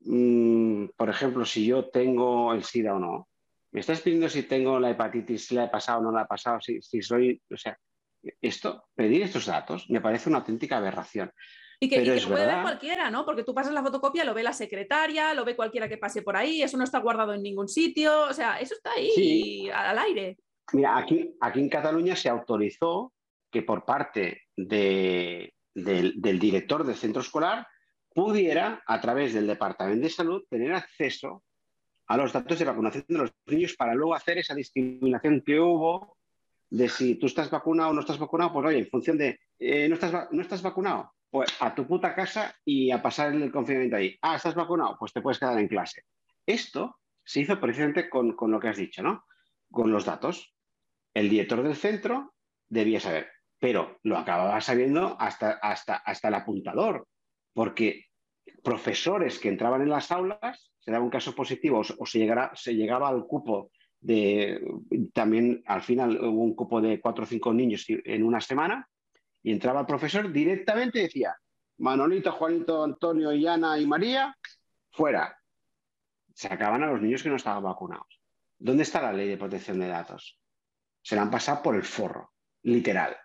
B: mm, por ejemplo, si yo tengo el SIDA o no. Me estás pidiendo si tengo la hepatitis, si la he pasado o no la he pasado, si, si soy. O sea, esto, pedir estos datos me parece una auténtica aberración.
A: Y que, lo puede ver cualquiera, ¿no? Porque tú pasas la fotocopia, lo ve la secretaria, lo ve cualquiera que pase por ahí, eso no está guardado en ningún sitio, o sea, eso está ahí al aire.
B: Mira, aquí, aquí en Cataluña se autorizó que por parte del, del director del centro escolar pudiera, a través del Departamento de Salud, tener acceso a los datos de vacunación de los niños para luego hacer esa discriminación que hubo de si tú estás vacunado o no estás vacunado, pues oye, en función de, eh, ¿no, estás, ¿no estás vacunado? Pues a tu puta casa y a pasar el confinamiento ahí. Ah, ¿estás vacunado? Pues te puedes quedar en clase. Esto se hizo precisamente con, lo que has dicho, ¿no? Con los datos. El director del centro debía saber, pero lo acababa sabiendo hasta, hasta, hasta el apuntador, porque profesores que entraban en las aulas, se daba un caso positivo o se, llegara, se llegaba al cupo de, también al final hubo un cupo de cuatro o cinco niños en una semana, y entraba el profesor directamente y decía, Manolito, Juanito, Antonio, y Ana y María, fuera. Se acaban a los niños que no estaban vacunados. ¿Dónde está la ley de protección de datos? Se la han pasado por el forro, literal.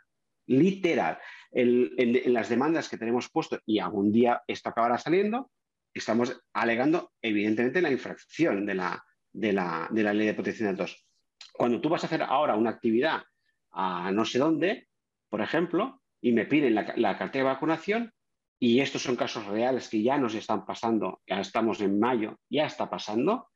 B: Literal. En, las demandas que tenemos puesto, y algún día esto acabará saliendo, estamos alegando evidentemente la infracción de la, de la, de la ley de protección de datos. Cuando tú vas a hacer ahora una actividad a no sé dónde, por ejemplo, y me piden la, cartera de vacunación y estos son casos reales que ya nos están pasando, ya estamos en mayo, ya está pasando,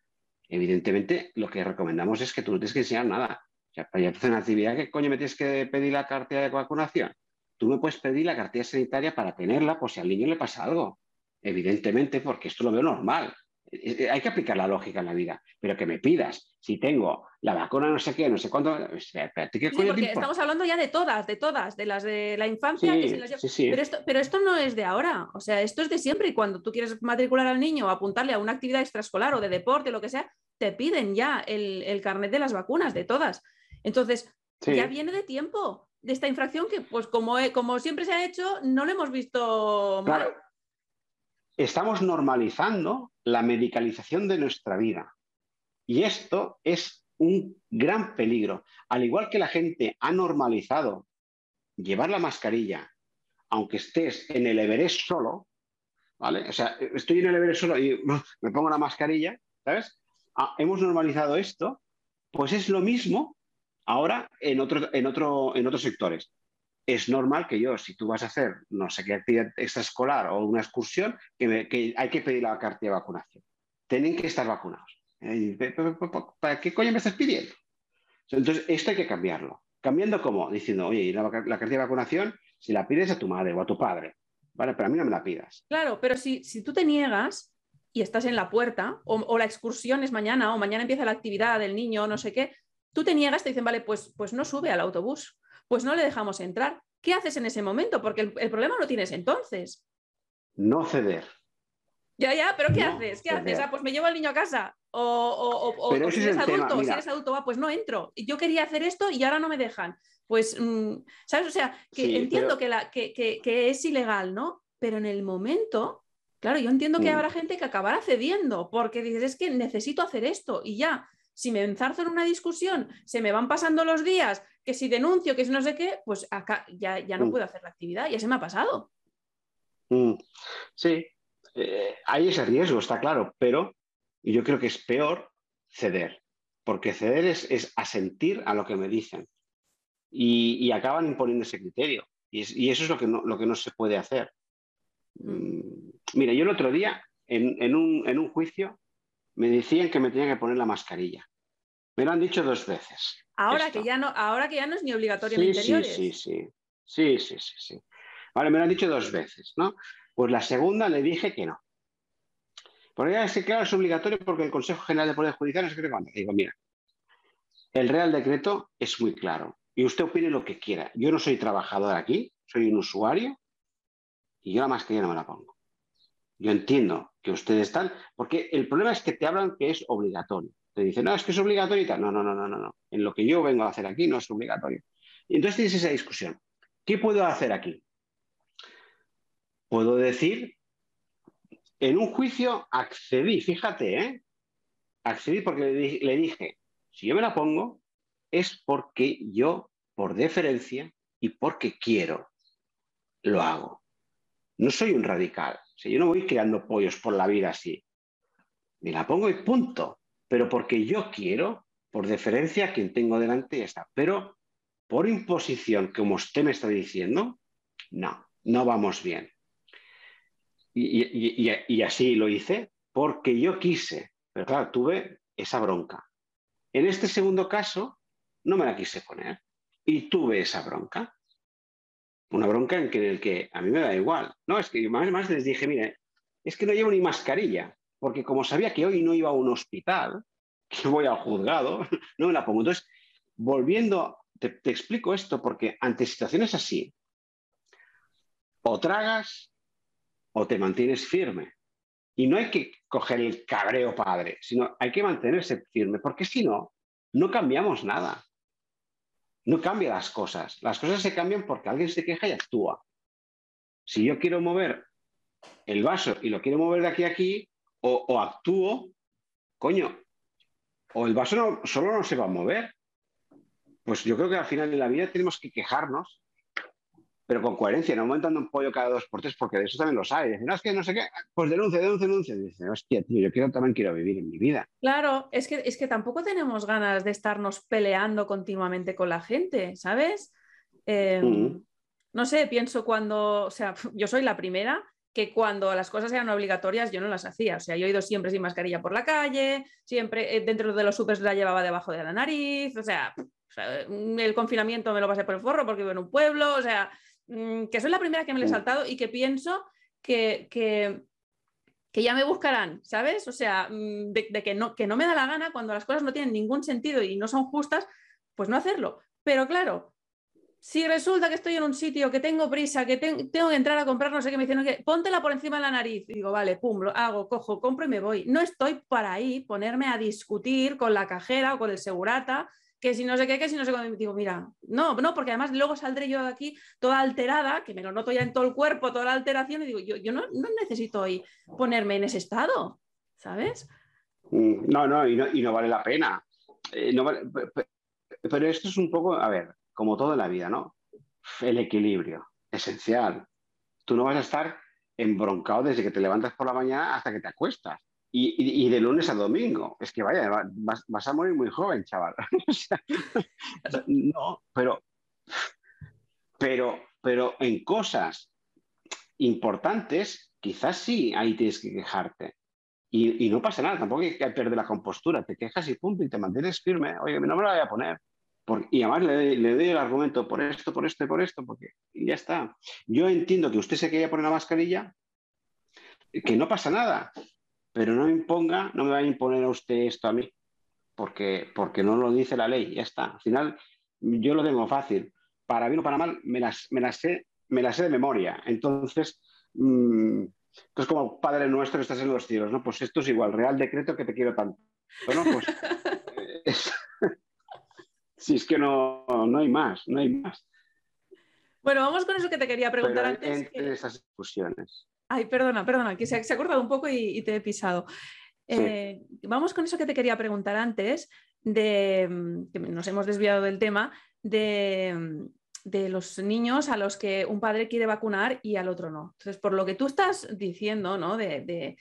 B: evidentemente lo que recomendamos es que tú no tienes que enseñar nada. O sea, para hacer una actividad, ¿qué coño me tienes que pedir la cartilla de vacunación? Tú me puedes pedir la cartilla sanitaria para tenerla por si al niño le pasa algo. Evidentemente, porque esto lo veo normal. Eh, eh, hay que aplicar la lógica en la vida, pero que me pidas, si tengo la vacuna no sé qué, no sé cuándo,
A: ¿qué sí, porque estamos hablando ya de todas, de todas, de las de la infancia, Pero, esto, pero esto no es de ahora, o sea, esto es de siempre y cuando tú quieres matricular al niño o apuntarle a una actividad extraescolar o de deporte, lo que sea, te piden ya el, carnet de las vacunas, de todas. Entonces, ya viene de tiempo de esta infracción que, pues como, como siempre se ha hecho, no lo hemos visto mal.
B: Estamos normalizando la medicalización de nuestra vida. Y esto es un gran peligro. Al igual que la gente ha normalizado llevar la mascarilla, aunque estés en el Everest solo, ¿vale? O sea, estoy en el Everest solo y me pongo la mascarilla, ¿sabes? Ah, hemos normalizado esto, pues es lo mismo ahora en, en, otro, en otros sectores es normal que yo, si tú vas a hacer no sé qué actividad extraescolar o una excursión, que, hay que pedir la carta de vacunación. Tienen que estar vacunados. ¿Para qué coño me estás pidiendo? Entonces, esto hay que cambiarlo. Cambiando como, diciendo, oye, la, la carta de vacunación, si la pides a tu madre o a tu padre, ¿vale? Pero a mí no me la pidas.
A: Claro, pero si, si tú te niegas y estás en la puerta, o, o, la excursión es mañana, o mañana empieza la actividad del niño, no sé qué, tú te niegas, te dicen, vale, pues, pues no sube al autobús pues no le dejamos entrar. ¿Qué haces en ese momento? Porque el, problema lo tienes entonces.
B: No ceder.
A: Ya, ya, pero ¿qué haces? ¿Qué haces? Ah, pues me llevo al niño a casa. O, si eres adulto, si eres adulto, pues no entro. Yo quería hacer esto y ahora no me dejan. Pues, mm, ¿sabes? O sea, que entiendo que, la, que, es ilegal, ¿no? Pero en el momento, claro, yo entiendo que mm. habrá gente que acabará cediendo porque dices, es que necesito hacer esto y ya. Si me enzarzo en una discusión, se me van pasando los días, que si denuncio, que si no sé qué, pues acá ya, ya no mm. puedo hacer la actividad, ya se me ha pasado.
B: Mm. Sí, eh, hay ese riesgo, está claro, pero yo creo que es peor ceder, porque ceder es, asentir a lo que me dicen y, acaban imponiendo ese criterio. Y, eso es lo que, no, lo que no se puede hacer. Mm. Mira, yo el otro día, en, un, en un juicio, me decían que me tenía que poner la mascarilla. Me lo han dicho dos veces.
A: Ahora que, ya no, ahora que ya no es ni obligatorio en interiores.
B: Sí, sí, sí. Sí, sí, sí, Vale, me lo han dicho dos veces, ¿no? Pues la segunda le dije que no. Porque ya es que, claro, es obligatorio porque el Consejo General de Poder Judicial es que Digo, mira, el Real Decreto es muy claro y usted opine lo que quiera. Yo no soy trabajador aquí, soy un usuario y yo la mascarilla no me la pongo. Yo entiendo que ustedes están, porque el problema es que te hablan que es obligatorio. Te dicen, no, es que es obligatorio y tal. No, no, no, no, no. En lo que yo vengo a hacer aquí no es obligatorio. Entonces tienes esa discusión. ¿Qué puedo hacer aquí? Puedo decir, en un juicio accedí, fíjate, ¿eh? Accedí porque le dije, si yo me la pongo, es porque yo, por deferencia y porque quiero, lo hago. No soy un radical. Sea, yo no voy creando pollos por la vida así. Me la pongo y punto pero porque yo quiero, por deferencia a quien tengo delante, ya está. Pero por imposición, como usted me está diciendo, no, no vamos bien. Y, así lo hice porque yo quise, pero claro, tuve esa bronca. En este segundo caso, no me la quise poner y tuve esa bronca. Una bronca en, que, el que a mí me da igual. No, es que más, más les dije, mire, es que no llevo ni mascarilla porque como sabía que hoy no iba a un hospital, que voy al juzgado, no me la pongo. Entonces, volviendo, te, explico esto porque ante situaciones así, o tragas o te mantienes firme. Y no hay que coger el cabreo padre, sino hay que mantenerse firme, porque si no, no cambiamos nada. No cambia las cosas. Las cosas se cambian porque alguien se queja y actúa. Si yo quiero mover el vaso y lo quiero mover de aquí a aquí, o, actúo, coño, o el vaso solo no se va a mover. Pues yo creo que al final de la vida tenemos que quejarnos, pero con coherencia, no aumentando un pollo cada dos por tres, porque de eso también lo sabes. no, es que no sé qué, pues denuncia, denuncia, denuncia. dice, hostia, tío, yo quiero, también quiero vivir en mi vida.
A: Claro, es que, es que tampoco tenemos ganas de estarnos peleando continuamente con la gente, ¿sabes? Em. No sé, pienso cuando, o sea, yo soy la primera que cuando las cosas eran obligatorias yo no las hacía. O sea, yo he ido siempre sin mascarilla por la calle, siempre eh, dentro de los supers la llevaba debajo de la nariz, o sea, el confinamiento me lo pasé por el forro porque vivo en un pueblo, o sea, que soy la primera que me le he saltado y que pienso que, que, ya me buscarán, ¿sabes? O sea, mm, de, que, no, que no me da la gana cuando las cosas no tienen ningún sentido y no son justas, pues no hacerlo. Pero claro, si resulta que estoy en un sitio, que tengo prisa, que tengo que entrar a comprar, no sé qué, me dicen, que póntela por encima de la nariz. Y digo, vale, pum, lo hago, cojo, compro y me voy. No estoy para ahí ponerme a discutir con la cajera o con el segurata, que si no sé qué, que si no sé cuándo. Digo, mira, no, no, porque además luego saldré yo de aquí toda alterada, que me lo noto ya en todo el cuerpo, toda la alteración, y digo, yo, yo no, necesito hoy ponerme en ese estado, ¿sabes?
B: Mm, no, no, y no, y no vale la pena. Eh, no vale, pero esto es un poco, a ver, como todo en la vida, ¿no? El equilibrio, esencial. Tú no vas a estar embroncado desde que te levantas por la mañana hasta que te acuestas. Y, de lunes a domingo. Es que vaya, vas, a morir muy joven, chaval. no, pero, pero, pero en cosas importantes, quizás sí, ahí tienes que quejarte. Y, no pasa nada, tampoco hay que perder la compostura, te quejas y punto, y te mantienes firme. Oye, no me lo voy a poner y además le, doy el argumento por esto, por esto y por esto, porque ya está. Yo entiendo que usted se quería poner la mascarilla, que no pasa nada, pero no me imponga, no me va a imponer a usted esto a mí, porque, porque no lo dice la ley, ya está. Al final, yo lo tengo fácil. Para bien o para mal, me las, me las, sé, me las sé de memoria. Entonces, mmm, entonces, como Padre nuestro estás en los cielos, ¿no? Pues esto es igual, Real Decreto que te quiero tanto. Bueno, pues Si es que no, no hay más, no hay más.
A: Bueno, vamos con eso que te quería preguntar
B: antes. Entre esas discusiones.
A: Ay, perdona, perdona, que se, ha cortado un poco y, te he pisado. Eh, vamos con eso que te quería preguntar antes, de que nos hemos desviado del tema, de, los niños a los que un padre quiere vacunar y al otro no. Entonces, por lo que tú estás diciendo, ¿no? De,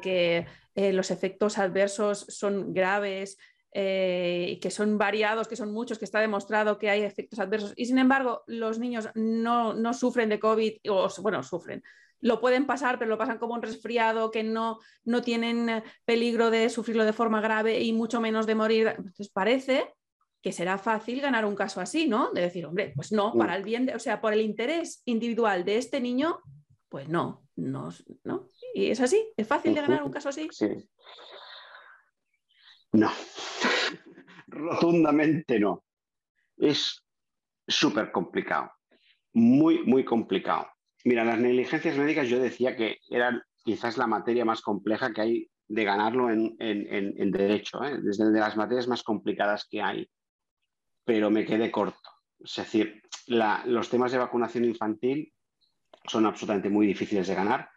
A: que eh, los efectos adversos son graves, eh, que son variados, que son muchos, que está demostrado que hay efectos adversos y sin embargo los niños no, sufren de COVID, o bueno, sufren, lo pueden pasar, pero lo pasan como un resfriado, que no, no tienen peligro de sufrirlo de forma grave y mucho menos de morir. Entonces parece que será fácil ganar un caso así, ¿no? De decir, hombre, pues no, para el bien, o sea, por el interés individual de este niño, pues no, no, no. Y es así, es fácil de ganar un caso así.
B: Sí. No, rotundamente no. Es súper complicado, muy, muy complicado. Mira, las negligencias médicas yo decía que eran quizás la materia más compleja que hay de ganarlo en, derecho, ¿eh? desde de las materias más complicadas que hay, pero me quedé corto. Es decir, los temas de vacunación infantil son absolutamente muy difíciles de ganar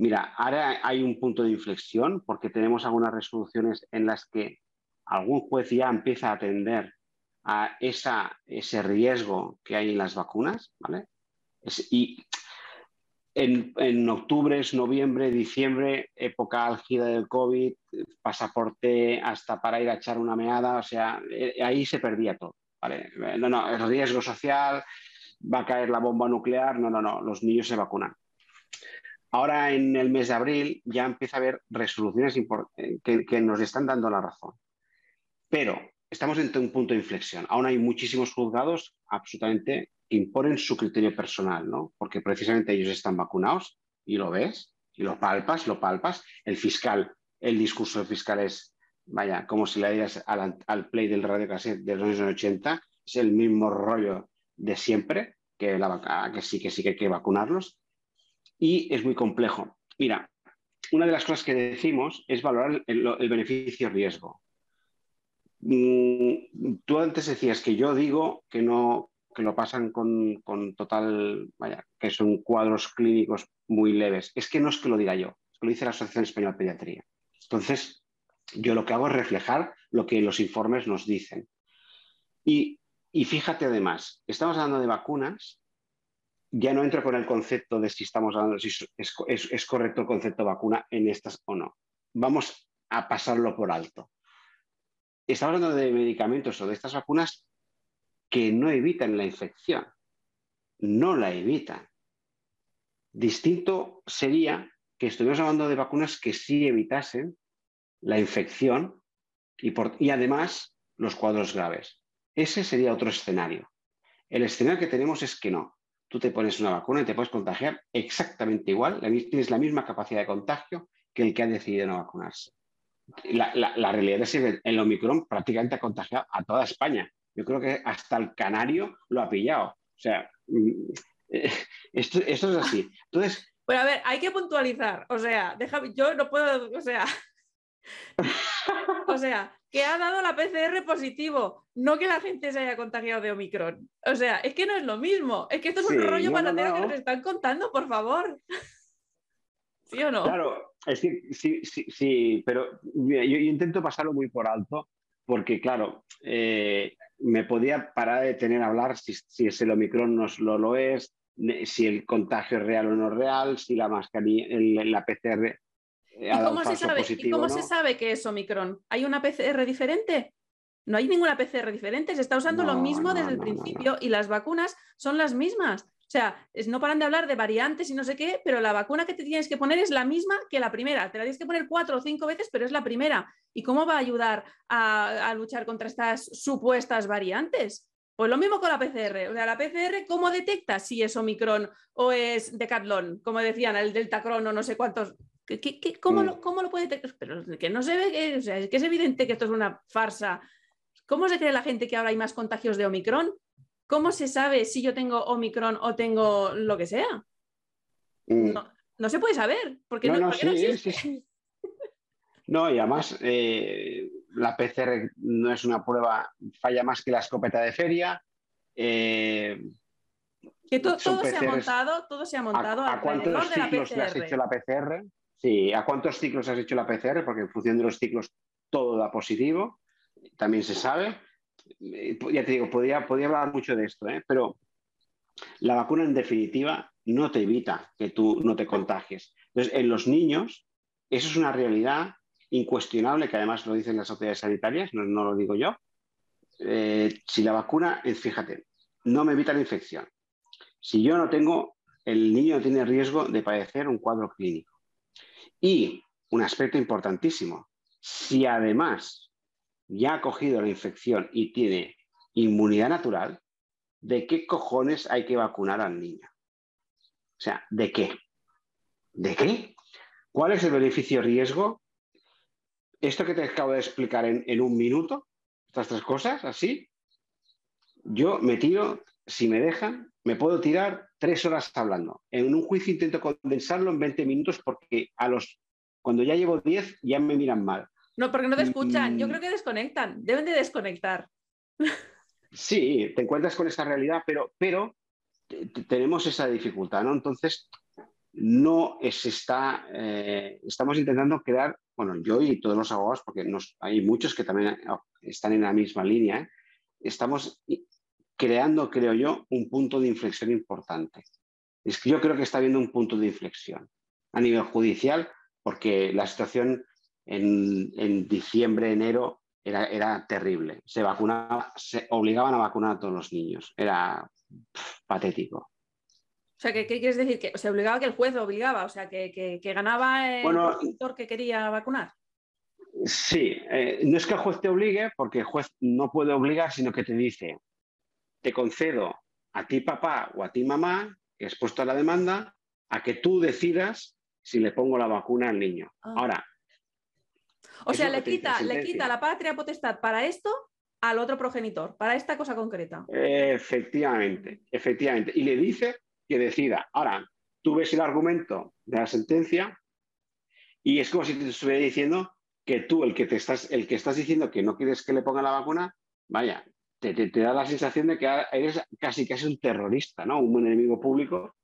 B: Mira, ahora hay un punto de inflexión porque tenemos algunas resoluciones en las que algún juez ya empieza a atender a ese riesgo que hay en las vacunas, ¿vale? En, octubre, noviembre, diciembre, época álgida del COVID, pasaporte hasta para ir a echar una meada, o sea, eh, ahí se perdía todo. No, no, el riesgo social, va a caer la bomba nuclear, no, no, no, los niños se vacunan. Ahora en el mes de abril ya empieza a haber resoluciones eh, que, nos están dando la razón. Pero estamos en un punto de inflexión. Aún hay muchísimos juzgados absolutamente que imponen su criterio personal, ¿no? Porque precisamente ellos están vacunados y lo ves, y lo palpas, lo palpas. El fiscal, el discurso fiscal es, vaya, como si le dieras al, play del radio cassette de los años 80, es el mismo rollo de siempre, que, la, que sí, que sí que hay que vacunarlos y es muy complejo. Mira, una de las cosas que decimos es valorar el, beneficio-riesgo. Mm, tú antes decías que yo digo que no que lo pasan con, total, vaya, que son cuadros clínicos muy leves. Es que no es que lo diga yo, es que lo dice la Asociación Española de Pediatría. Entonces, yo lo que hago es reflejar lo que los informes nos dicen. Y, y fíjate además, estamos hablando de vacunas ya no entro con el concepto de si estamos hablando, si es, correcto el concepto vacuna en estas o no. Vamos a pasarlo por alto. Estamos hablando de medicamentos o de estas vacunas que no evitan la infección. No la evitan. Distinto sería que estuviéramos hablando de vacunas que sí evitasen la infección y, y además los cuadros graves. ese sería otro escenario. El escenario que tenemos es que no. Tú te pones una vacuna y te puedes contagiar exactamente igual, tienes la misma capacidad de contagio que el que ha decidido no vacunarse. La, realidad es que el Omicron prácticamente ha contagiado a toda España. Yo creo que hasta el canario lo ha pillado. O sea, mm, esto, esto es así. Entonces,
A: bueno, a ver, hay que puntualizar. O sea, déjame, yo no puedo, o sea, o sea, que ha dado la PCR positivo, no que la gente se haya contagiado de Omicron. O sea, es que no es lo mismo. Es que esto es un rollo no, que nos están contando, por favor. ¿Sí o no?
B: Claro, es que sí, sí, sí pero yo, intento pasarlo muy por alto porque, claro, eh, me podía parar de tener a hablar si, si es el Omicron no lo, lo es, si el contagio es real o no es real, si la mascarilla, la PCR
A: ¿Y cómo, se sabe, ¿Y cómo se sabe que es Omicron? ¿Hay una PCR diferente? No hay ninguna PCR diferente, se está usando lo mismo desde el principio y las vacunas son las mismas. O sea, no paran de hablar de variantes y no sé qué, pero la vacuna que te tienes que poner es la misma que la primera. Te la tienes que poner cuatro o cinco veces, pero es la primera. ¿Y cómo va a ayudar a, a luchar contra estas supuestas variantes? Pues lo mismo con la PCR. O sea, la PCR, ¿cómo detecta si es Omicron o es Decathlon? Como decían, el Deltacron o no sé cuántos cómo, lo, ¿Cómo lo puede Pero que no se ve, que, o sea, es que es evidente que esto es una farsa. ¿Cómo se cree la gente que ahora hay más contagios de Omicron? ¿Cómo se sabe si yo tengo Omicron o tengo lo que sea? Mm. No, se puede saber. Porque no, no,
B: sí, no, y además eh, la PCR no es una prueba, falla más que la escopeta de feria. Eh,
A: que todo se ha montado, todo se ha montado
B: ¿A, cuántos ciclos le has hecho la PCR? Sí, ¿a cuántos ciclos has hecho la PCR? Porque en función de los ciclos todo da positivo, también se sabe. Eh, ya te digo, podría, hablar mucho de esto, ¿eh? pero la vacuna en definitiva no te evita que tú no te contagies. Entonces, en los niños, eso es una realidad incuestionable, que además lo dicen las autoridades sanitarias, no, lo digo yo. Eh, si la vacuna, fíjate, no me evita la infección. Si yo no tengo, el niño no tiene riesgo de padecer un cuadro clínico. Y un aspecto importantísimo, si además ya ha cogido la infección y tiene inmunidad natural, ¿de qué cojones hay que vacunar al niño? O sea, ¿de qué? ¿De qué? ¿Cuál es el beneficio-riesgo? Esto que te acabo de explicar en, un minuto, estas tres cosas, así, yo me tiro, si me dejan, me puedo tirar tres horas hablando. En un juicio intento condensarlo en 20 minutos porque a los, cuando ya llevo 10 ya me miran mal.
A: No, porque no te escuchan. Yo mm. creo que desconectan. Deben de desconectar.
B: Sí, te encuentras con esa realidad, pero, pero tenemos esa dificultad, ¿no? Entonces, no es está, eh, estamos intentando crear, bueno, yo y todos los abogados, porque nos, hay muchos que también están en la misma línea, ¿eh? estamos creando, creo yo, un punto de inflexión importante. Es que yo creo que está habiendo un punto de inflexión a nivel judicial, porque la situación en, diciembre, enero era, era, terrible. Se vacunaba, se obligaban a vacunar a todos los niños. Era patético.
A: O sea, ¿qué, quieres decir? Que se obligaba que el juez obligaba, o sea, que, ganaba el bueno, que quería vacunar.
B: Sí, eh, no es que el juez te obligue, porque el juez no puede obligar, sino que te dice, te concedo a ti papá o a ti mamá, que has puesto la demanda, a que tú decidas si le pongo la vacuna al niño. Ah. Ahora.
A: O sea, le quita, le quita la patria potestad para esto al otro progenitor, para esta cosa concreta.
B: Efectivamente, efectivamente. Y le dice que decida. Ahora, tú ves el argumento de la sentencia y es como si te estuviera diciendo que tú, el que, te estás, el que estás diciendo que no quieres que le ponga la vacuna, vaya, te, da la sensación de que eres casi casi un terrorista, ¿no? Un enemigo público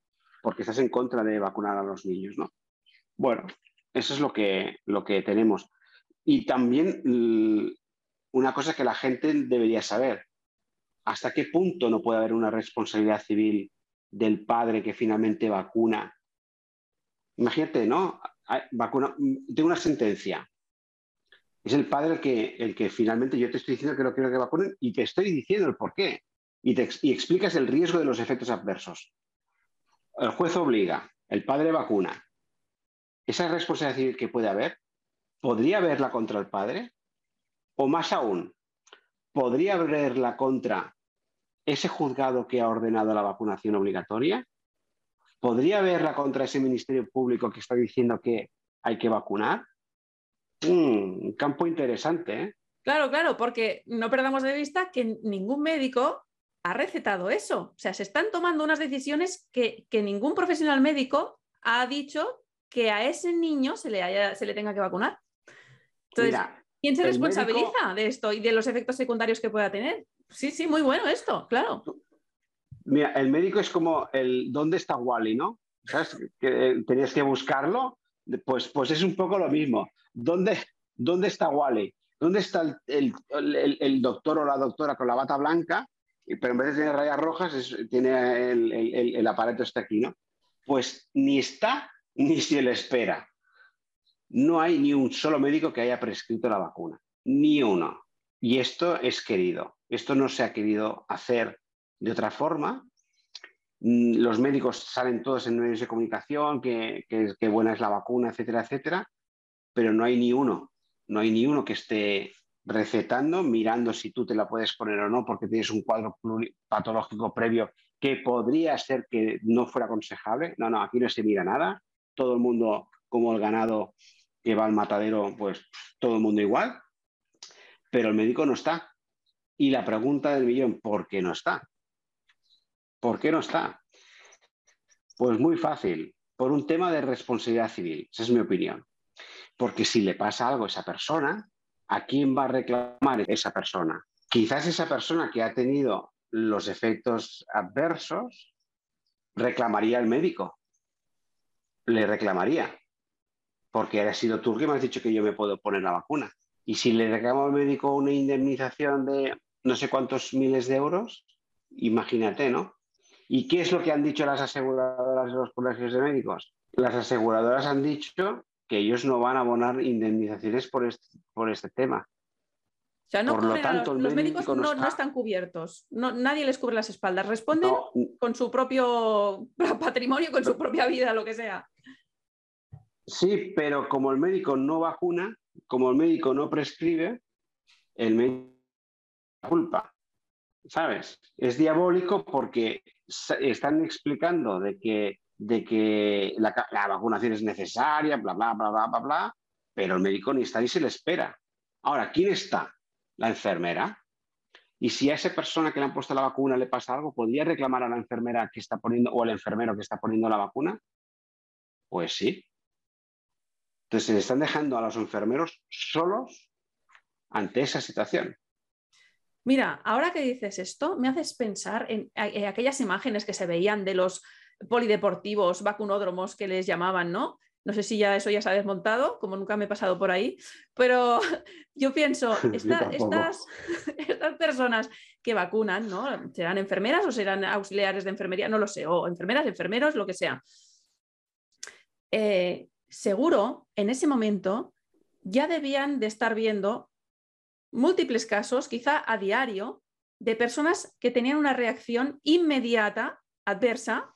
B: porque estás en contra de vacunar a los niños, ¿no? Bueno, eso es lo que, lo que tenemos. Y también una cosa que la gente debería saber, ¿hasta qué punto no puede haber una responsabilidad civil del padre que finalmente vacuna? Imagínate, ¿no? Vacuna, tengo una sentencia, es el padre el que, el que finalmente yo te estoy diciendo que no quiero que vacunen y te estoy diciendo el por qué. Y, te, y explicas el riesgo de los efectos adversos. El juez obliga, el padre vacuna. Esa responsabilidad civil que puede haber, ¿podría haberla contra el padre? O más aún, ¿podría la contra ese juzgado que ha ordenado la vacunación obligatoria? ¿Podría haberla contra ese Ministerio Público que está diciendo que hay que vacunar? Mm, un campo interesante. ¿eh?
A: Claro, claro, porque no perdamos de vista que ningún médico ha recetado eso. O sea, se están tomando unas decisiones que, ningún profesional médico ha dicho que a ese niño se le, se le tenga que vacunar. Entonces, ¿quién se responsabiliza de esto y de los efectos secundarios que pueda tener? Sí, sí, muy bueno esto, claro.
B: Mira, el médico es como el ¿dónde está Wally? ¿no? ¿Sabes? Que eh, tenías que buscarlo. Pues, pues es un poco lo mismo. ¿Dónde, dónde está Wally? ¿Dónde está el, el, doctor o la doctora con la bata blanca? Pero en vez de tener rayas rojas, tiene el, aparato está aquí, ¿no? Pues ni está ni se le espera. No hay ni un solo médico que haya prescrito la vacuna, ni uno. Y esto es querido. Esto no se ha querido hacer de otra forma. Mm, los médicos salen todos en medios de comunicación, que, buena es la vacuna, etcétera, etcétera, pero no hay ni uno, no hay ni uno que esté recetando, mirando si tú te la puedes poner o no, porque tienes un cuadro patológico previo que podría ser que no fuera aconsejable. No, no, aquí no se mira nada. Todo el mundo, como el ganado que va al matadero, pues todo el mundo igual. Pero el médico no está. Y la pregunta del millón, ¿por qué no está? ¿Por qué no está? Pues muy fácil, por un tema de responsabilidad civil, esa es mi opinión. Porque si le pasa algo a esa persona, ¿a quién va a reclamar esa persona? Quizás esa persona que ha tenido los efectos adversos reclamaría al médico. Le reclamaría. Porque ha sido tú que me has dicho que yo me puedo poner la vacuna. Y si le reclamo al médico una indemnización de no sé cuántos miles de euros, imagínate, ¿no? ¿Y qué es lo que han dicho las aseguradoras de los colegios de médicos? Las aseguradoras han dicho que ellos no van a abonar indemnizaciones por este, por este tema.
A: O sea, no por lo tanto, los, médicos no, están cubiertos, nadie les cubre las espaldas, responden con su propio patrimonio, con su propia vida, lo que sea.
B: Sí, pero como el médico no vacuna, como el médico no prescribe, el médico culpa, ¿sabes? Es diabólico porque están explicando de que de que la, vacunación es necesaria, bla, bla, bla, bla, bla, bla, pero el médico ni está ni se le espera. Ahora, ¿quién está? La enfermera. Y si a esa persona que le han puesto la vacuna le pasa algo, ¿podría reclamar a la enfermera que está poniendo o al enfermero que está poniendo la vacuna? Pues sí. Entonces se están dejando a los enfermeros solos ante esa situación.
A: Mira, ahora que dices esto, me haces pensar en aquellas imágenes que se veían de los polideportivos, vacunódromos que les llamaban, ¿no? No sé si ya eso ya se ha desmontado, como nunca me he pasado por ahí, pero yo pienso, estas, estas personas que vacunan, ¿no? ¿Serán enfermeras o serán auxiliares de enfermería? No lo sé, o enfermeras, enfermeros, lo que sea. Eh, seguro, en ese momento, ya debían de estar viendo múltiples casos, quizá a diario, de personas que tenían una reacción inmediata, adversa,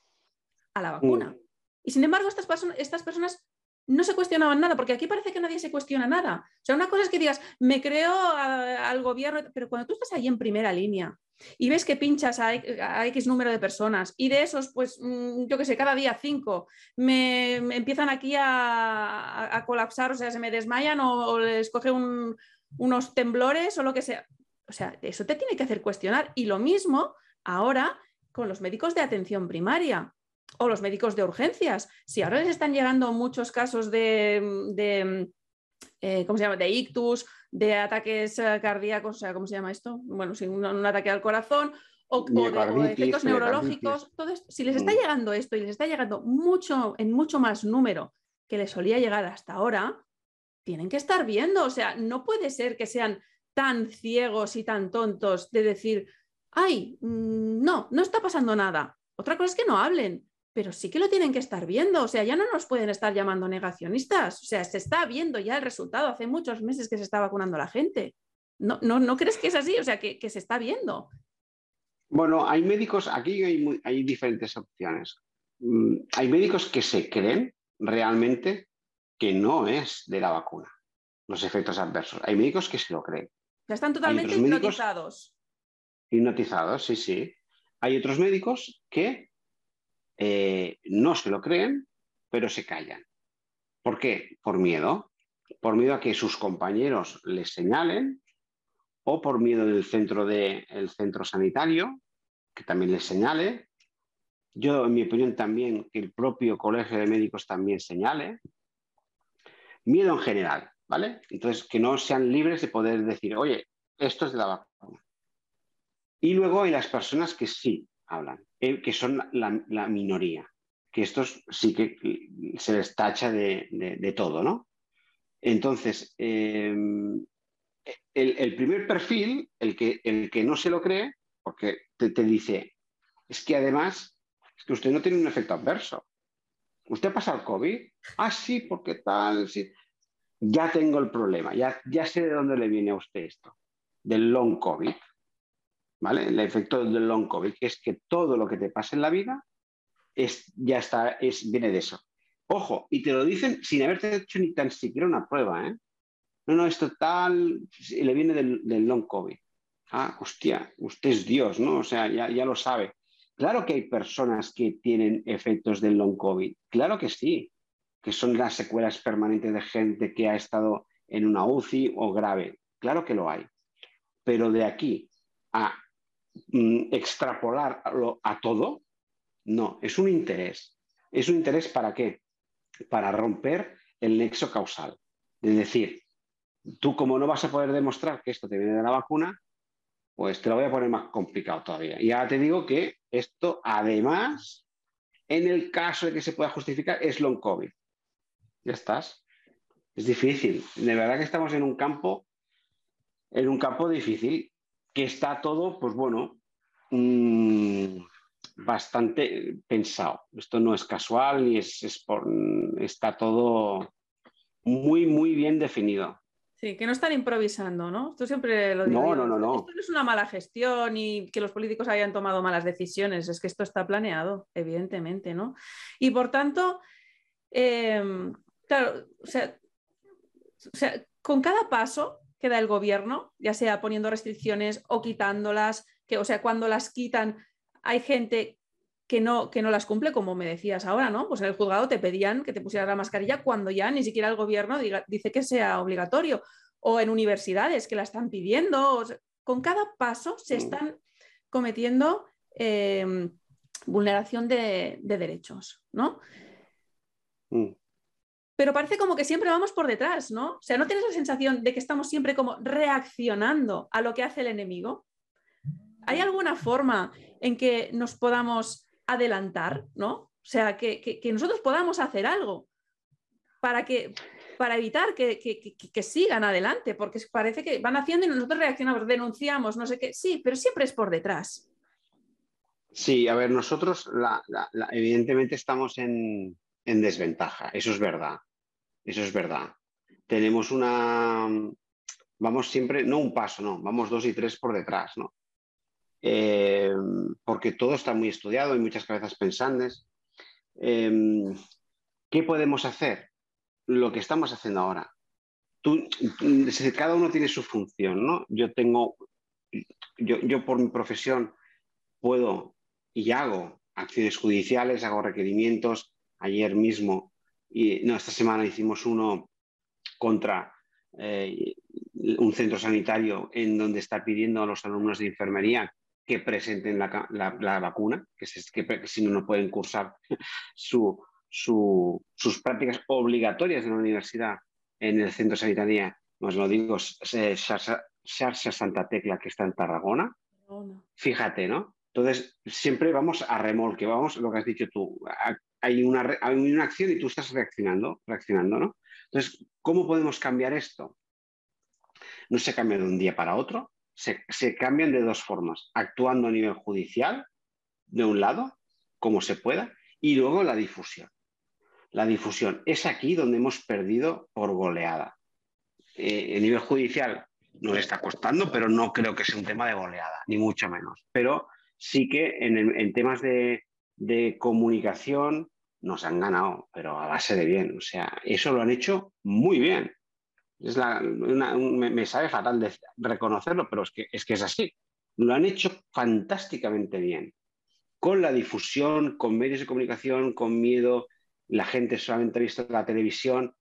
A: a la vacuna. Mm. Y sin embargo, estas, estas personas no se cuestionaban nada, porque aquí parece que nadie se cuestiona nada. O sea, una cosa es que digas, me creo al gobierno, pero cuando tú estás ahí en primera línea y ves que pinchas a, X número de personas y de esos, pues, mm, yo qué sé, cada día cinco, me, empiezan aquí a, colapsar, o sea, se me desmayan o, les coge unos temblores o lo que sea. O sea, eso te tiene que hacer cuestionar. Y lo mismo ahora con los médicos de atención primaria o los médicos de urgencias. Si ahora les están llegando muchos casos de, eh, ¿cómo se llama? de ictus, de ataques eh, cardíacos, o sea, ¿cómo se llama esto? Bueno, un, ataque al corazón o, de, efectos neurológicos, todo si les está mm. llegando esto y les está llegando mucho, en mucho más número que les solía llegar hasta ahora, tienen que estar viendo, o sea, no puede ser que sean tan ciegos y tan tontos de decir, ay, mm, no, no está pasando nada. Otra cosa es que no hablen, pero sí que lo tienen que estar viendo, o sea, ya no nos pueden estar llamando negacionistas, o sea, se está viendo ya el resultado, hace muchos meses que se está vacunando la gente. ¿No, no, crees que es así? O sea, que, se está viendo.
B: Bueno, hay médicos, aquí hay, hay diferentes opciones. Mm, hay médicos que se creen realmente que no es de la vacuna los efectos adversos. Hay médicos que se lo creen.
A: Ya están totalmente hipnotizados.
B: Hipnotizados, sí, sí. Hay otros médicos que eh, no se lo creen, pero se callan. ¿Por qué? Por miedo. Por miedo a que sus compañeros les señalen o por miedo del centro, de, centro sanitario, que también les señale. Yo, en mi opinión, también que el propio colegio de médicos también señale. Miedo en general, ¿vale? Entonces, que no sean libres de poder decir, oye, esto es de la vacuna. Y luego hay las personas que sí hablan, eh, que son la, minoría, que estos sí que se les tacha de, todo, ¿no? Entonces, em, el, primer perfil, el que, el que no se lo cree, porque te, dice, es que además, es que usted no tiene un efecto adverso. ¿Usted pasa el COVID? Ah, sí, porque tal, sí. Ya tengo el problema, ya, ya sé de dónde le viene a usted esto, del long COVID. ¿Vale? El efecto del long COVID, que es que todo lo que te pasa en la vida es, ya está, es, viene de eso. Ojo, y te lo dicen sin haberte hecho ni tan siquiera una prueba, ¿eh? No, no, esto tal, le viene del, long COVID. Ah, hostia, usted es Dios, ¿no? O sea, ya, ya lo sabe. Claro que hay personas que tienen efectos del long COVID, claro que sí, que son las secuelas permanentes de gente que ha estado en una UCI o grave, claro que lo hay. Pero de aquí a mm, extrapolarlo a todo, no, es un interés. ¿Es un interés para qué? Para romper el nexo causal. Es decir, tú como no vas a poder demostrar que esto te viene de la vacuna, pues te lo voy a poner más complicado todavía. Y ahora te digo que esto, además, en el caso de que se pueda justificar, es long COVID. Ya estás. Es difícil. De verdad que estamos en un campo, en un campo difícil, que está todo, pues bueno, mm, bastante pensado. Esto no es casual ni es, es por, está todo muy, muy bien definido.
A: Sí, que no están improvisando, ¿no? Esto siempre lo digo.
B: No, no, no, no.
A: Esto no es una mala gestión y que los políticos hayan tomado malas decisiones, es que esto está planeado, evidentemente, ¿no? Y por tanto, em, claro, o sea, con cada paso que da el gobierno, ya sea poniendo restricciones o quitándolas, que, o sea, cuando las quitan, hay gente que no, que no las cumple, como me decías ahora, ¿no? Pues en el juzgado te pedían que te pusieras la mascarilla cuando ya ni siquiera el gobierno dice que sea obligatorio. O en universidades que la están pidiendo. con cada paso se mm. están cometiendo em, vulneración de, derechos, ¿no? Mm. Pero parece como que siempre vamos por detrás, ¿no? O sea, ¿no tienes la sensación de que estamos siempre como reaccionando a lo que hace el enemigo? ¿Hay alguna forma en que nos podamos adelantar, ¿no? O sea, que, nosotros podamos hacer algo para, que, para evitar que, sigan adelante, porque parece que van haciendo y nosotros reaccionamos, denunciamos, no sé qué, sí, pero siempre es por detrás.
B: Sí, a ver, nosotros evidentemente estamos en, en desventaja, eso es verdad, eso es verdad. Tenemos una, vamos siempre, no un paso, no, vamos dos y tres por detrás, ¿no? Eh, porque todo está muy estudiado, hay muchas cabezas pensantes. Em, ¿Qué podemos hacer? Lo que estamos haciendo ahora. Tú, cada uno tiene su función, ¿no? Yo tengo, yo, yo por mi profesión puedo y hago acciones judiciales, hago requerimientos. Ayer mismo, y no, esta semana hicimos uno contra eh, un centro sanitario en donde está pidiendo a los alumnos de enfermería que presenten la, vacuna, que, si no, no pueden cursar sus prácticas obligatorias en la universidad, en el centro sanitario, os lo digo, Sarsa Santa Tecla, que está en Tarragona. Fíjate, ¿no? Entonces, siempre vamos a remolque, vamos, lo que has dicho tú, hay una, hay una acción y tú estás reaccionando, reaccionando, ¿no? Entonces, ¿cómo podemos cambiar esto? No se cambia de un día para otro, se, cambian de dos formas, actuando a nivel judicial, de un lado, como se pueda, y luego la difusión. La difusión es aquí donde hemos perdido por goleada. Eh, a nivel judicial nos está costando, pero no creo que sea un tema de goleada, ni mucho menos. Pero sí que en, temas de, de, comunicación nos han ganado, pero a base de bien. O sea, eso lo han hecho muy bien. Es me, sabe fatal de reconocerlo, pero es que, es que es así. Lo han hecho fantásticamente bien. Con la difusión, con medios de comunicación, con miedo, la gente solamente ha visto la televisión,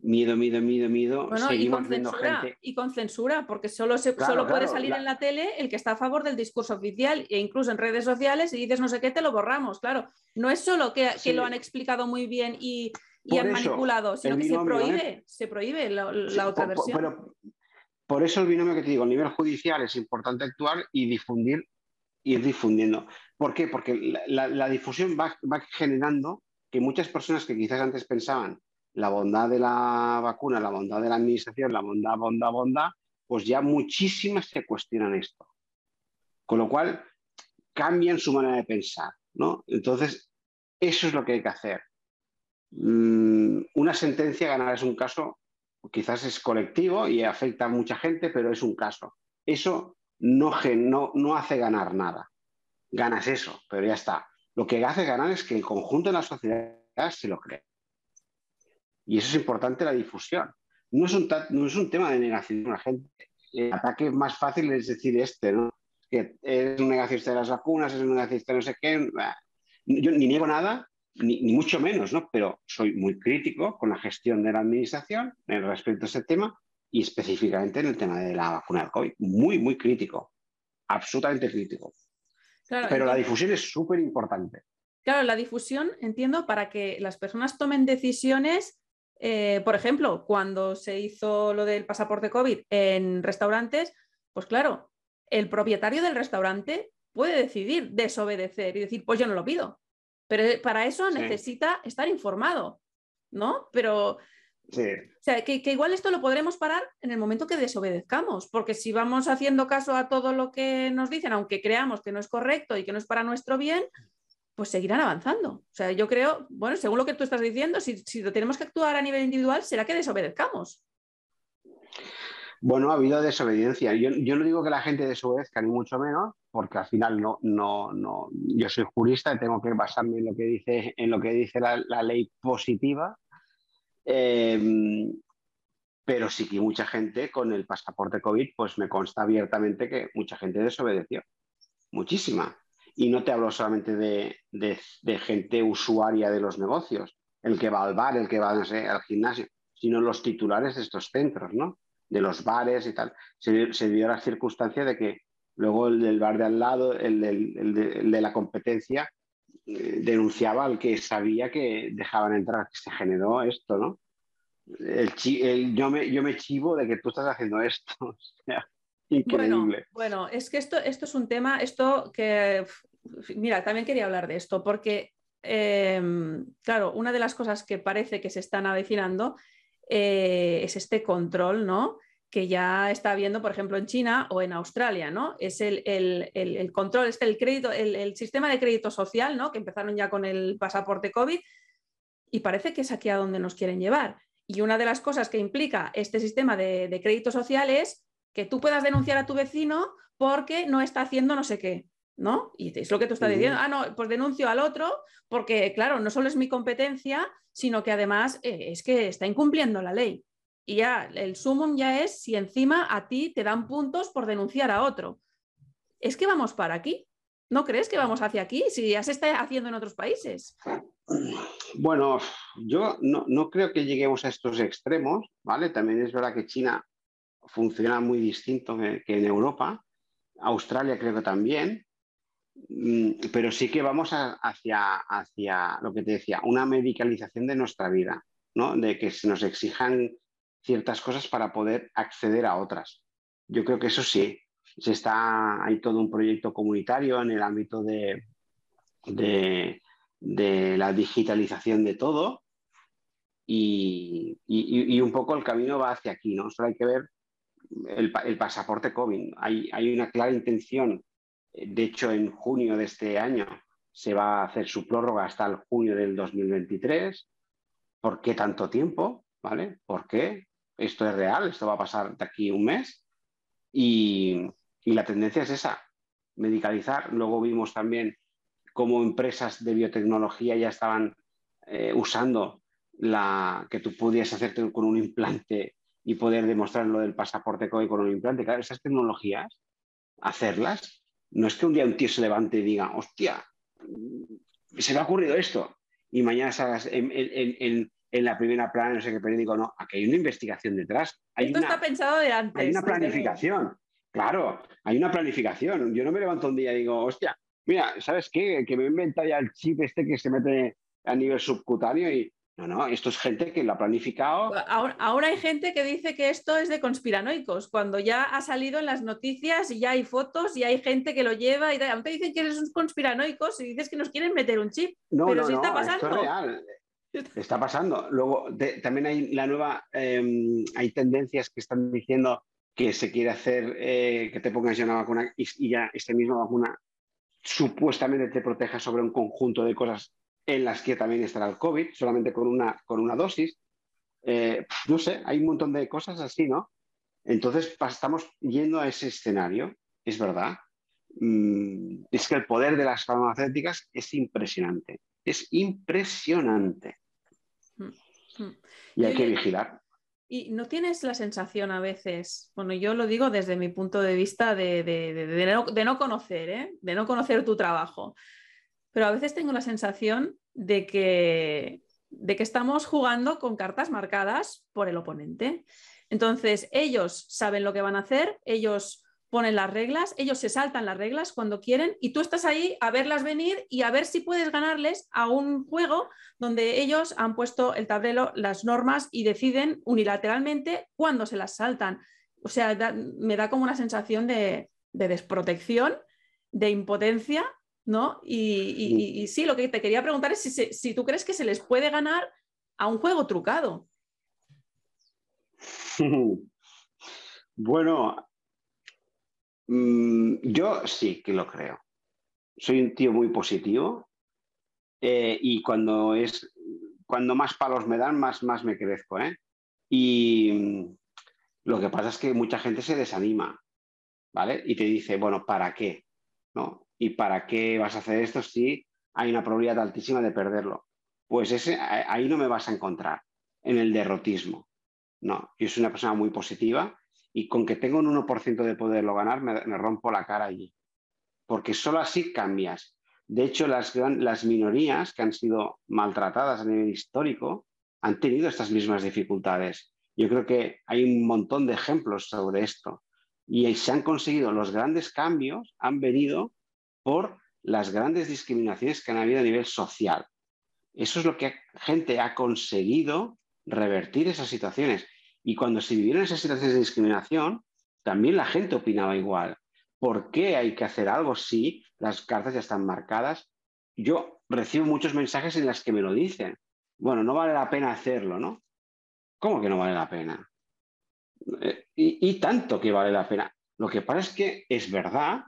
B: miedo, miedo, miedo, miedo.
A: y con, censura, y con censura, porque solo, se, solo puede salir en la tele el que está a favor del discurso oficial e incluso en redes sociales y dices no sé qué, te lo borramos, claro. No es solo que, lo han explicado muy bien y, han manipulado, sino que se prohíbe, ¿eh? se prohíbe la, otra versión.
B: Pero, por eso el binomio que te digo, a nivel judicial es importante actuar y difundir, ir difundiendo. ¿Por qué? Porque la, difusión va, va generando que muchas personas que quizás antes pensaban la bondad de la vacuna, la bondad de la administración, la bondad, bondad, bondad, pues ya muchísimas se cuestionan esto. Con lo cual, cambian su manera de pensar, ¿no? Entonces, eso es lo que hay que hacer. Mm, una sentencia ganar es un caso, quizás es colectivo y afecta a mucha gente, pero es un caso. Eso no, no, no hace ganar nada. Ganas eso, pero ya está. Lo que hace ganar es que el conjunto de la sociedad se lo cree. Y eso es importante la difusión. No es un, no es un tema de negación. La gente, el ataque más fácil es decir este, ¿no? Que es un negacionista de las vacunas, es un negacionista de no sé qué. Yo ni niego nada, ni, mucho menos, ¿no? Pero soy muy crítico con la gestión de la administración en respecto a ese tema y específicamente en el tema de la vacuna del COVID. Muy, muy crítico. Absolutamente crítico. Pero la difusión es súper importante.
A: Claro, la difusión, entiendo, para que las personas tomen decisiones eh, por ejemplo, cuando se hizo lo del pasaporte COVID en restaurantes, pues claro, el propietario del restaurante puede decidir desobedecer y decir, pues yo no lo pido. Pero eh, para eso necesita estar informado, ¿no? Pero
B: Sí.
A: O sea, que, que, igual esto lo podremos parar en el momento que desobedezcamos, porque si vamos haciendo caso a todo lo que nos dicen, aunque creamos que no es correcto y que no es para nuestro bien, pues seguirán avanzando. O sea, yo creo, bueno, según lo que tú estás diciendo, si, lo tenemos que actuar a nivel individual, será que desobedezcamos.
B: Bueno, ha habido desobediencia. Yo, no digo que la gente desobedezca, ni mucho menos, porque al final no, no, no, yo soy jurista y tengo que basarme en lo que dice, en lo que dice la, ley positiva. Em, pero sí que mucha gente con el pasaporte COVID, pues me consta abiertamente que mucha gente desobedeció. Muchísima. Y no te hablo solamente de, gente usuaria de los negocios, el que va al bar, el que va al gimnasio, sino los titulares de estos centros, ¿no? De los bares y tal. Se, dio la circunstancia de que luego el del bar de al lado, el, de, la competencia, eh, denunciaba al que sabía que dejaban entrar, que se generó esto, ¿no? El, yo, me, yo me chivo de que tú estás haciendo esto. increíble.
A: Bueno, bueno, es que esto, esto es un tema, esto que mira, también quería hablar de esto, porque, em, claro, una de las cosas que parece que se están avecinando eh, es este control, ¿no? que ya está habiendo, por ejemplo, en China o en Australia, ¿no? Es el, control, es el crédito, el, sistema de crédito social, ¿no? Que empezaron ya con el pasaporte COVID y parece que es aquí a donde nos quieren llevar. Y una de las cosas que implica este sistema de, de crédito social es que tú puedas denunciar a tu vecino porque no está haciendo no sé qué. ¿No? Y es lo que tú estás diciendo, ah, no, pues denuncio al otro, porque claro, no solo es mi competencia, sino que además eh, es que está incumpliendo la ley. Y ya el sumum ya es si encima a ti te dan puntos por denunciar a otro. Es que vamos para aquí. ¿No crees que vamos hacia aquí? Si ya se está haciendo en otros países.
B: Bueno, yo no, no creo que lleguemos a estos extremos, ¿vale? También es verdad que China funciona muy distinto que en Europa. Australia creo que también. Mm, pero sí que vamos hacia, hacia lo que te decía, una medicalización de nuestra vida, ¿no? de que se nos exijan ciertas cosas para poder acceder a otras. Yo creo que eso sí, se está, hay todo un proyecto comunitario en el ámbito de, de, la digitalización de todo y, y, un poco el camino va hacia aquí, ¿no? Solo hay que ver el, el pasaporte COVID. Hay, hay una clara intención de hecho, en junio de este año se va a hacer su prórroga hasta el junio del 2023. ¿Por qué tanto tiempo? ¿Vale? ¿Por qué? Esto es real, esto va a pasar de aquí un mes. Y, la tendencia es esa, medicalizar. Luego vimos también cómo empresas de biotecnología ya estaban eh, usando la, que tú pudieras hacerte con un implante y poder demostrar lo del pasaporte COVID con un implante. Claro, esas tecnologías, hacerlas, no es que un día un tío se levante y diga, hostia, se me ha ocurrido esto, y mañana salgas en, la primera plana, no sé qué periódico, no, aquí hay una investigación detrás. Hay
A: esto está pensado de antes.
B: Hay una planificación, claro, hay una planificación. Yo no me levanto un día y digo, hostia, mira, ¿sabes qué? Que me he inventado ya el chip este que se mete a nivel subcutáneo y no, no, esto es gente que lo ha planificado.
A: Ahora, hay gente que dice que esto es de conspiranoicos, cuando ya ha salido en las noticias y ya hay fotos y hay gente que lo lleva y aún te dicen que eres un conspiranoicos y dices que nos quieren meter un chip. No, pero no, está pasando.
B: Esto es real. Está pasando. Luego también hay la nueva, em, hay tendencias que están diciendo que se quiere hacer eh, que te pongas ya una vacuna y, y ya esta misma vacuna supuestamente te proteja sobre un conjunto de cosas en las que también estará el COVID, solamente con una, con una dosis. Eh, no sé, hay un montón de cosas así, ¿no? Entonces estamos yendo a ese escenario, es verdad. Mm, es que el poder de las farmacéuticas es impresionante, es impresionante. Mm, mm. Y hay que vigilar.
A: ¿Y no tienes la sensación a veces, bueno, yo lo digo desde mi punto de vista de, de no, conocer, ¿eh? de no conocer tu trabajo, pero a veces tengo la sensación de que, de que estamos jugando con cartas marcadas por el oponente. Entonces, ellos saben lo que van a hacer, ellos ponen las reglas, ellos se saltan las reglas cuando quieren y tú estás ahí a verlas venir y a ver si puedes ganarles a un juego donde ellos han puesto el tablero, las normas y deciden unilateralmente cuándo se las saltan. O sea, me da como una sensación de, de desprotección, de impotencia ¿no? Y, sí, lo que te quería preguntar es si, tú crees que se les puede ganar a un juego trucado.
B: Bueno, mm, yo sí que lo creo. Soy un tío muy positivo eh, y cuando es cuando más palos me dan, más, más me crezco. ¿eh? Y mm, lo que pasa es que mucha gente se desanima, ¿vale? Y te dice, bueno, ¿para qué? ¿No? ¿Y para qué vas a hacer esto si hay una probabilidad altísima de perderlo? Pues ahí no me vas a encontrar, en el derrotismo. No, yo soy una persona muy positiva y con que tengo un 1% de poderlo ganar, me, rompo la cara allí. Porque solo así cambias. De hecho, las, las minorías que han sido maltratadas a nivel histórico han tenido estas mismas dificultades. Yo creo que hay un montón de ejemplos sobre esto. Y se han conseguido los grandes cambios, han venido por las grandes discriminaciones que han habido a nivel social. Eso es lo que gente ha conseguido revertir esas situaciones. Y cuando se vivieron esas situaciones de discriminación, también la gente opinaba igual. ¿Por qué hay que hacer algo si las cartas ya están marcadas? Yo recibo muchos mensajes en las que me lo dicen. Bueno, no vale la pena hacerlo, ¿no? ¿Cómo que no vale la pena? Eh, y, y tanto que vale la pena. Lo que pasa es que es verdad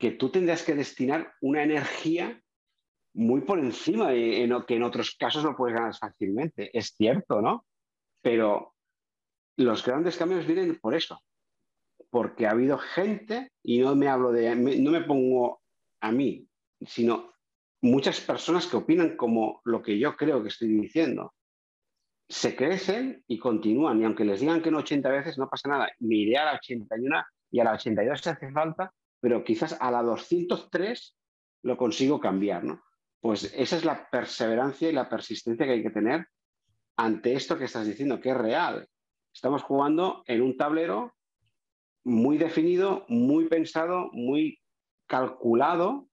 B: que tú tendrás que destinar una energía muy por encima en, que en otros casos lo puedes ganar fácilmente. Es cierto, ¿no? Pero los grandes cambios vienen por eso, porque ha habido gente, y no me hablo de, no me pongo a mí, sino muchas personas que opinan como lo que yo creo que estoy diciendo. Se crecen y continúan, y aunque les digan que no 80 veces, no pasa nada. Me iré a la 81 y a la 82 si hace falta, pero quizás a la 203 lo consigo cambiar, ¿no? Pues esa es la perseverancia y la persistencia que hay que tener ante esto que estás diciendo, que es real. Estamos jugando en un tablero muy definido, muy pensado, muy calculado,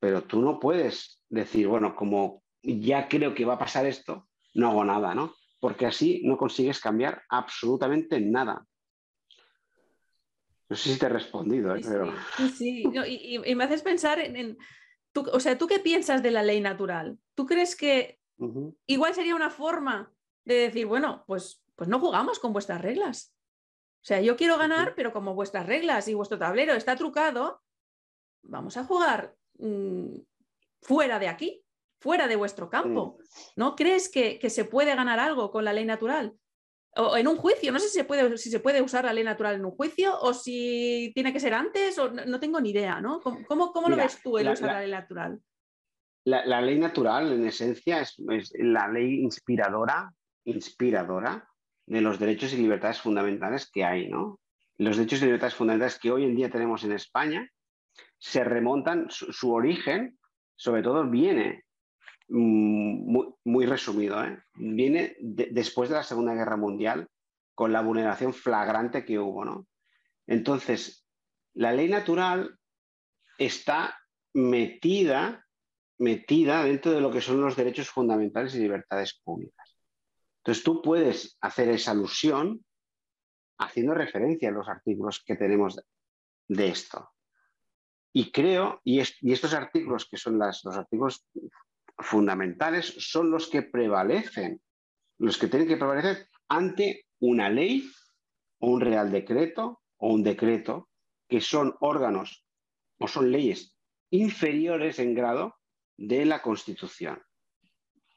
B: pero tú no puedes decir, bueno, como ya creo que va a pasar esto, no hago nada, ¿no? Porque así no consigues cambiar absolutamente nada. No sé si te he respondido, ¿eh?
A: Sí, sí. y, me haces pensar en, o sea, ¿tú qué piensas de la ley natural? ¿Tú crees que igual sería una forma de decir, bueno, pues, pues no jugamos con vuestras reglas? O sea, yo quiero ganar, pero como vuestras reglas y vuestro tablero está trucado, vamos a jugar mm, fuera de aquí, fuera de vuestro campo. ¿No crees que, que, se puede ganar algo con la ley natural? O en un juicio, no sé si se, puede, si se puede usar la ley natural en un juicio o si tiene que ser antes, o no, tengo ni idea, ¿no? ¿Cómo, cómo, lo ves tú el usar la, ley natural?
B: La, ley natural, en esencia, es, la ley inspiradora, inspiradora de los derechos y libertades fundamentales que hay, ¿no? Los derechos y libertades fundamentales que hoy en día tenemos en España se remontan, su, origen, sobre todo, viene mm, muy, resumido, ¿eh? viene después de la Segunda Guerra Mundial con la vulneración flagrante que hubo, ¿no? Entonces, la ley natural está metida, metida dentro de lo que son los derechos fundamentales y libertades públicas. Entonces, tú puedes hacer esa alusión haciendo referencia a los artículos que tenemos de esto. Y creo, y, estos artículos que son los artículos fundamentales, son los que prevalecen, los que tienen que prevalecer ante una ley o un real decreto o un decreto, que son órganos o son leyes inferiores en grado de la Constitución.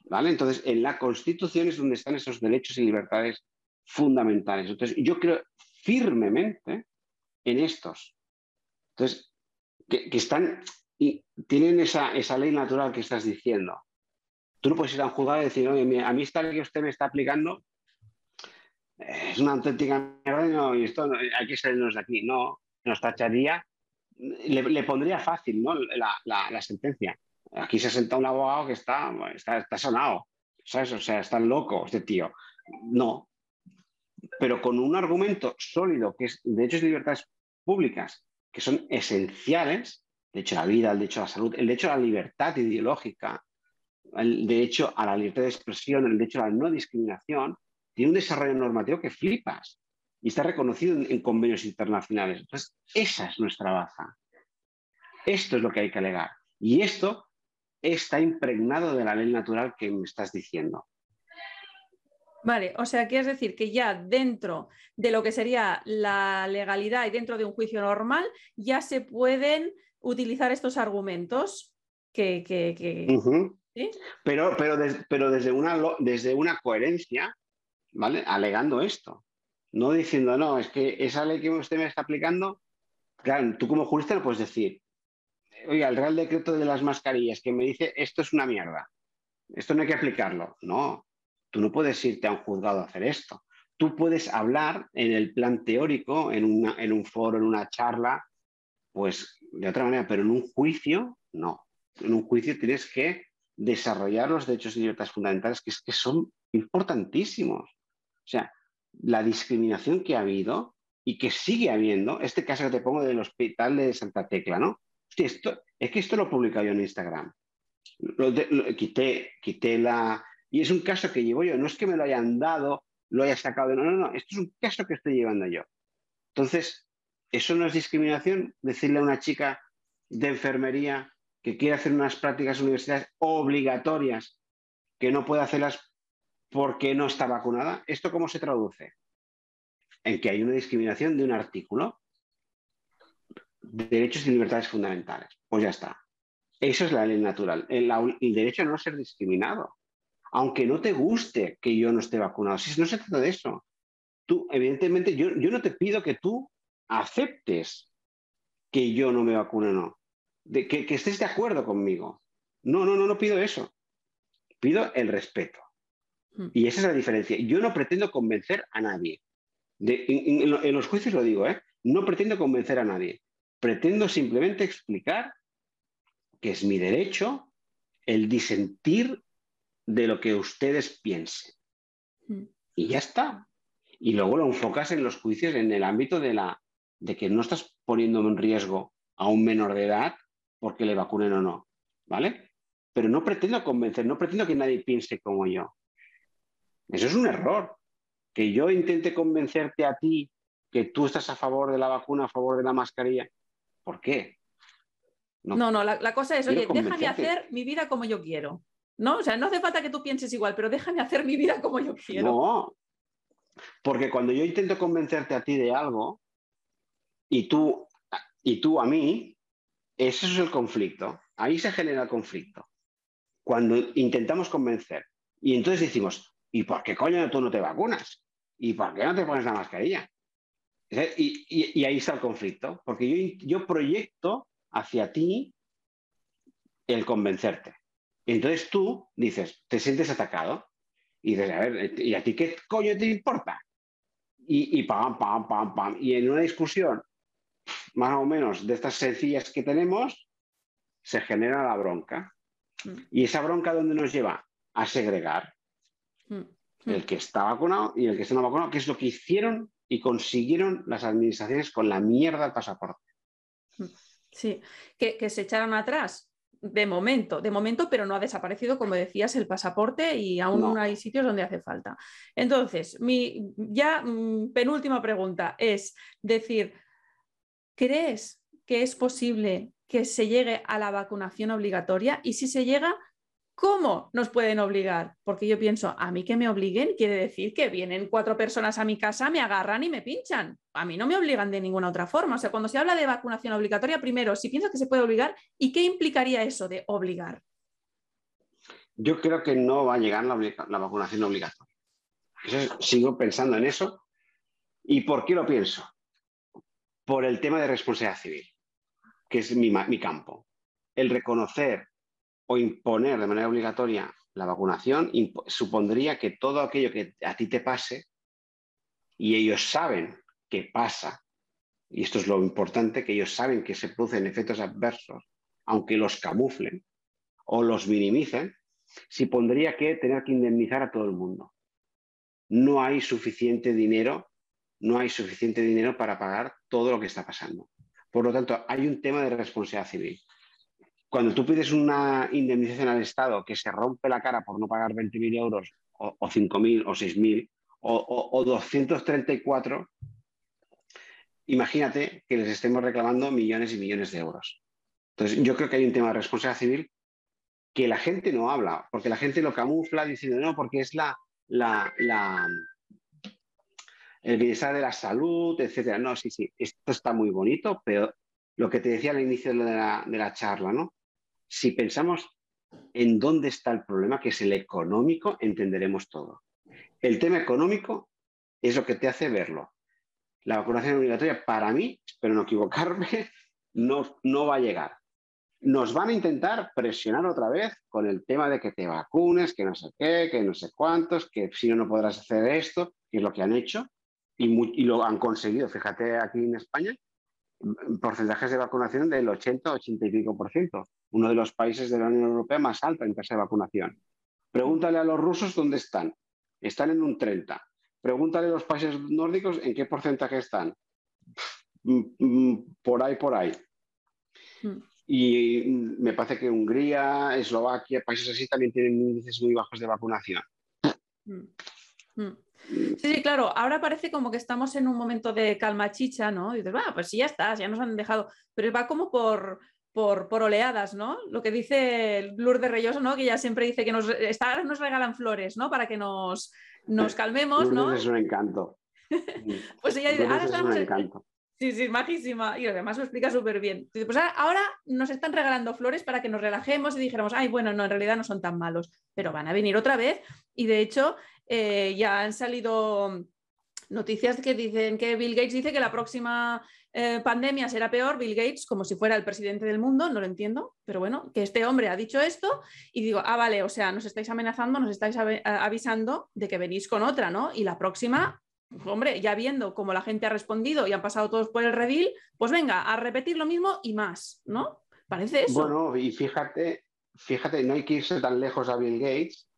B: ¿Vale? Entonces, en la Constitución es donde están esos derechos y libertades fundamentales. Entonces, yo creo firmemente en estos. Entonces, que, están y tienen esa, esa, ley natural que estás diciendo. Tú no puedes ir a un juzgado y decir, oye, a mí esta ley que usted me está aplicando es una auténtica mierda y esto hay que salirnos de aquí. No, nos tacharía, le, pondría fácil ¿no? la, sentencia. Aquí se senta un abogado que está, está, está sonado, ¿sabes? O sea, está loco este tío. No, pero con un argumento sólido que es derechos y libertades públicas, que son esenciales, derecho a la vida, el derecho a la salud, el derecho a la libertad ideológica, el derecho a la libertad de expresión, el derecho a la no discriminación, tiene un desarrollo normativo que flipas y está reconocido en, convenios internacionales. Entonces, esa es nuestra baza. Esto es lo que hay que alegar. Y esto está impregnado de la ley natural que me estás diciendo.
A: Vale, o sea, quieres decir que ya dentro de lo que sería la legalidad y dentro de un juicio normal, ya se pueden utilizar estos argumentos que...
B: Pero, pero, pero desde, una, desde una coherencia, ¿vale? Alegando esto. No diciendo, no, es que esa ley que usted me está aplicando, claro, tú como jurista no puedes decir, oiga, el Real Decreto de las mascarillas que me dice esto es una mierda, esto no hay que aplicarlo. No, Tú no puedes irte a un juzgado a hacer esto. Tú puedes hablar en el plan teórico, en, un foro, en una charla, pues de otra manera, pero en un juicio, no. En un juicio tienes que desarrollar los derechos y libertades fundamentales que, es, que son importantísimos. O sea, la discriminación que ha habido y que sigue habiendo, este caso que te pongo del hospital de Santa Tecla, ¿no? esto, es que esto lo publicado yo en Instagram. quité, quité la, y es un caso que llevo yo, no es que me lo hayan dado, lo haya sacado de... No, no, no, esto es un caso que estoy llevando yo. Entonces, ¿eso no es discriminación? Decirle a una chica de enfermería que quiere hacer unas prácticas universitarias obligatorias, que no puede hacerlas porque no está vacunada. ¿Esto cómo se traduce? En que hay una discriminación de un artículo. Derechos y libertades fundamentales. Pues ya está. Eso es la ley natural. El, derecho a no ser discriminado aunque no te guste que yo no esté vacunado. Si no se trata de eso. Tú, evidentemente, yo, no te pido que tú aceptes que yo no me vacune, no. De, que, estés de acuerdo conmigo. No, no, no, no pido eso. Pido el respeto. Hmm. Y esa es la diferencia. Yo no pretendo convencer a nadie. en, los juicios lo digo, ¿eh? No pretendo convencer a nadie. Pretendo simplemente explicar que es mi derecho el disentir de lo que ustedes piensen. Mm. Y ya está. Y luego lo enfocas en los juicios en el ámbito de, la, de que no estás poniendo en riesgo a un menor de edad porque le vacunen o no. ¿Vale? Pero no pretendo convencer, no pretendo que nadie piense como yo. Eso es un error. Que yo intente convencerte a ti que tú estás a favor de la vacuna, a favor de la mascarilla. ¿Por qué?
A: No, no, la, cosa es, oye, déjame hacer mi vida como yo quiero. ¿no? O sea, no hace falta que tú pienses igual, pero déjame hacer mi vida como yo quiero.
B: No, porque cuando yo intento convencerte a ti de algo y tú, y tú a mí, ese es el conflicto. Ahí se genera el conflicto. Cuando intentamos convencer. Y entonces decimos, ¿y por qué coño tú no te vacunas? ¿Y por qué no te pones la mascarilla? Y, ahí está el conflicto, porque yo, yo proyecto hacia ti el convencerte. Entonces tú dices, te sientes atacado Y dices, a ver, ¿y a ti qué coño te importa? Y, pam, pam, pam, pam. Y en una discusión, más o menos de estas sencillas que tenemos, se genera la bronca. Mm. ¿Y esa bronca dónde nos lleva? A segregar. Mm. El que está vacunado y el que está no vacunado, que es lo que hicieron y consiguieron las administraciones con la mierda del pasaporte.
A: Mm. Sí, que, se echaron atrás de momento, de momento, pero no ha desaparecido, como decías, el pasaporte y aún hay sitios donde hace falta. Entonces, mi ya penúltima pregunta es decir, ¿crees que es posible que se llegue a la vacunación obligatoria? Y si se llega, ¿Cómo nos pueden obligar? Porque yo pienso, a mí que me obliguen quiere decir que vienen cuatro personas a mi casa, me agarran y me pinchan. A mí no me obligan de ninguna otra forma. O sea, cuando se habla de vacunación obligatoria, primero, si piensas que se puede obligar, ¿y qué implicaría eso de obligar?
B: Yo creo que no va a llegar la, vacunación obligatoria. sigo pensando en eso. ¿Y por qué lo pienso? Por el tema de responsabilidad civil, que es mi, campo. El reconocer o imponer de manera obligatoria la vacunación supondría que todo aquello que a ti te pase y ellos saben que pasa, y esto es lo importante, que ellos saben que se producen efectos adversos, aunque los camuflen o los minimicen, supondría que tener que indemnizar a todo el mundo. No hay suficiente dinero, no hay suficiente dinero para pagar todo lo que está pasando. Por lo tanto, hay un tema de responsabilidad civil cuando tú pides una indemnización al Estado que se rompe la cara por no pagar 20.000 euros o, 5.000 o 6.000 o, o, 234, imagínate que les estemos reclamando millones y millones de euros. Entonces, yo creo que hay un tema de responsabilidad civil que la gente no habla, porque la gente lo camufla diciendo, no, porque es la, la, el bienestar de la salud, etcétera. No, sí, sí, esto está muy bonito, pero lo que te decía al inicio de la, de la charla, ¿no? Si pensamos en dónde está el problema, que es el económico, entenderemos todo. El tema económico es lo que te hace verlo. La vacunación obligatoria, para mí, espero no equivocarme, no, no va a llegar. Nos van a intentar presionar otra vez con el tema de que te vacunes, que no sé qué, que no sé cuántos, que si no, no podrás hacer esto, que es lo que han hecho y, y lo han conseguido. Fíjate aquí en España, porcentajes de vacunación del 80, 80 y pico por ciento, uno de los países de la Unión Europea más alta en tasa de vacunación. Pregúntale a los rusos dónde están. Están en un 30. Pregúntale a los países nórdicos en qué porcentaje están. Mm, mm, por ahí, por ahí. Hmm. Y me parece que Hungría, Eslovaquia, países así también tienen índices muy bajos de vacunación.
A: Sí, sí, claro, ahora parece como que estamos en un momento de calma chicha, ¿no? Y dices, bueno, pues sí, ya estás, ya nos han dejado, pero va como por, por, oleadas, ¿no? Lo que dice Lourdes Reyoso, ¿no? Que ya siempre dice que nos, está, nos regalan flores, ¿no? Para que nos, nos calmemos, ¿no?
B: es un encanto.
A: pues ella dice, ahora estamos... En... Sí, sí, majísima. Y además lo explica súper bien. Pues ahora nos están regalando flores para que nos relajemos y dijéramos, ay, bueno, no, en realidad no son tan malos, pero van a venir otra vez. Y de hecho, eh, ya han salido noticias que dicen que Bill Gates dice que la próxima eh, pandemia será peor. Bill Gates, como si fuera el presidente del mundo, no lo entiendo, pero bueno, que este hombre ha dicho esto y digo, ah, vale, o sea, nos estáis amenazando, nos estáis avisando de que venís con otra, ¿no? Y la próxima, hombre, ya viendo cómo la gente ha respondido y han pasado todos por el redil, pues venga, a repetir lo mismo y más, ¿no? Parece eso.
B: Bueno, y fíjate, fíjate, no hay que irse tan lejos a Bill Gates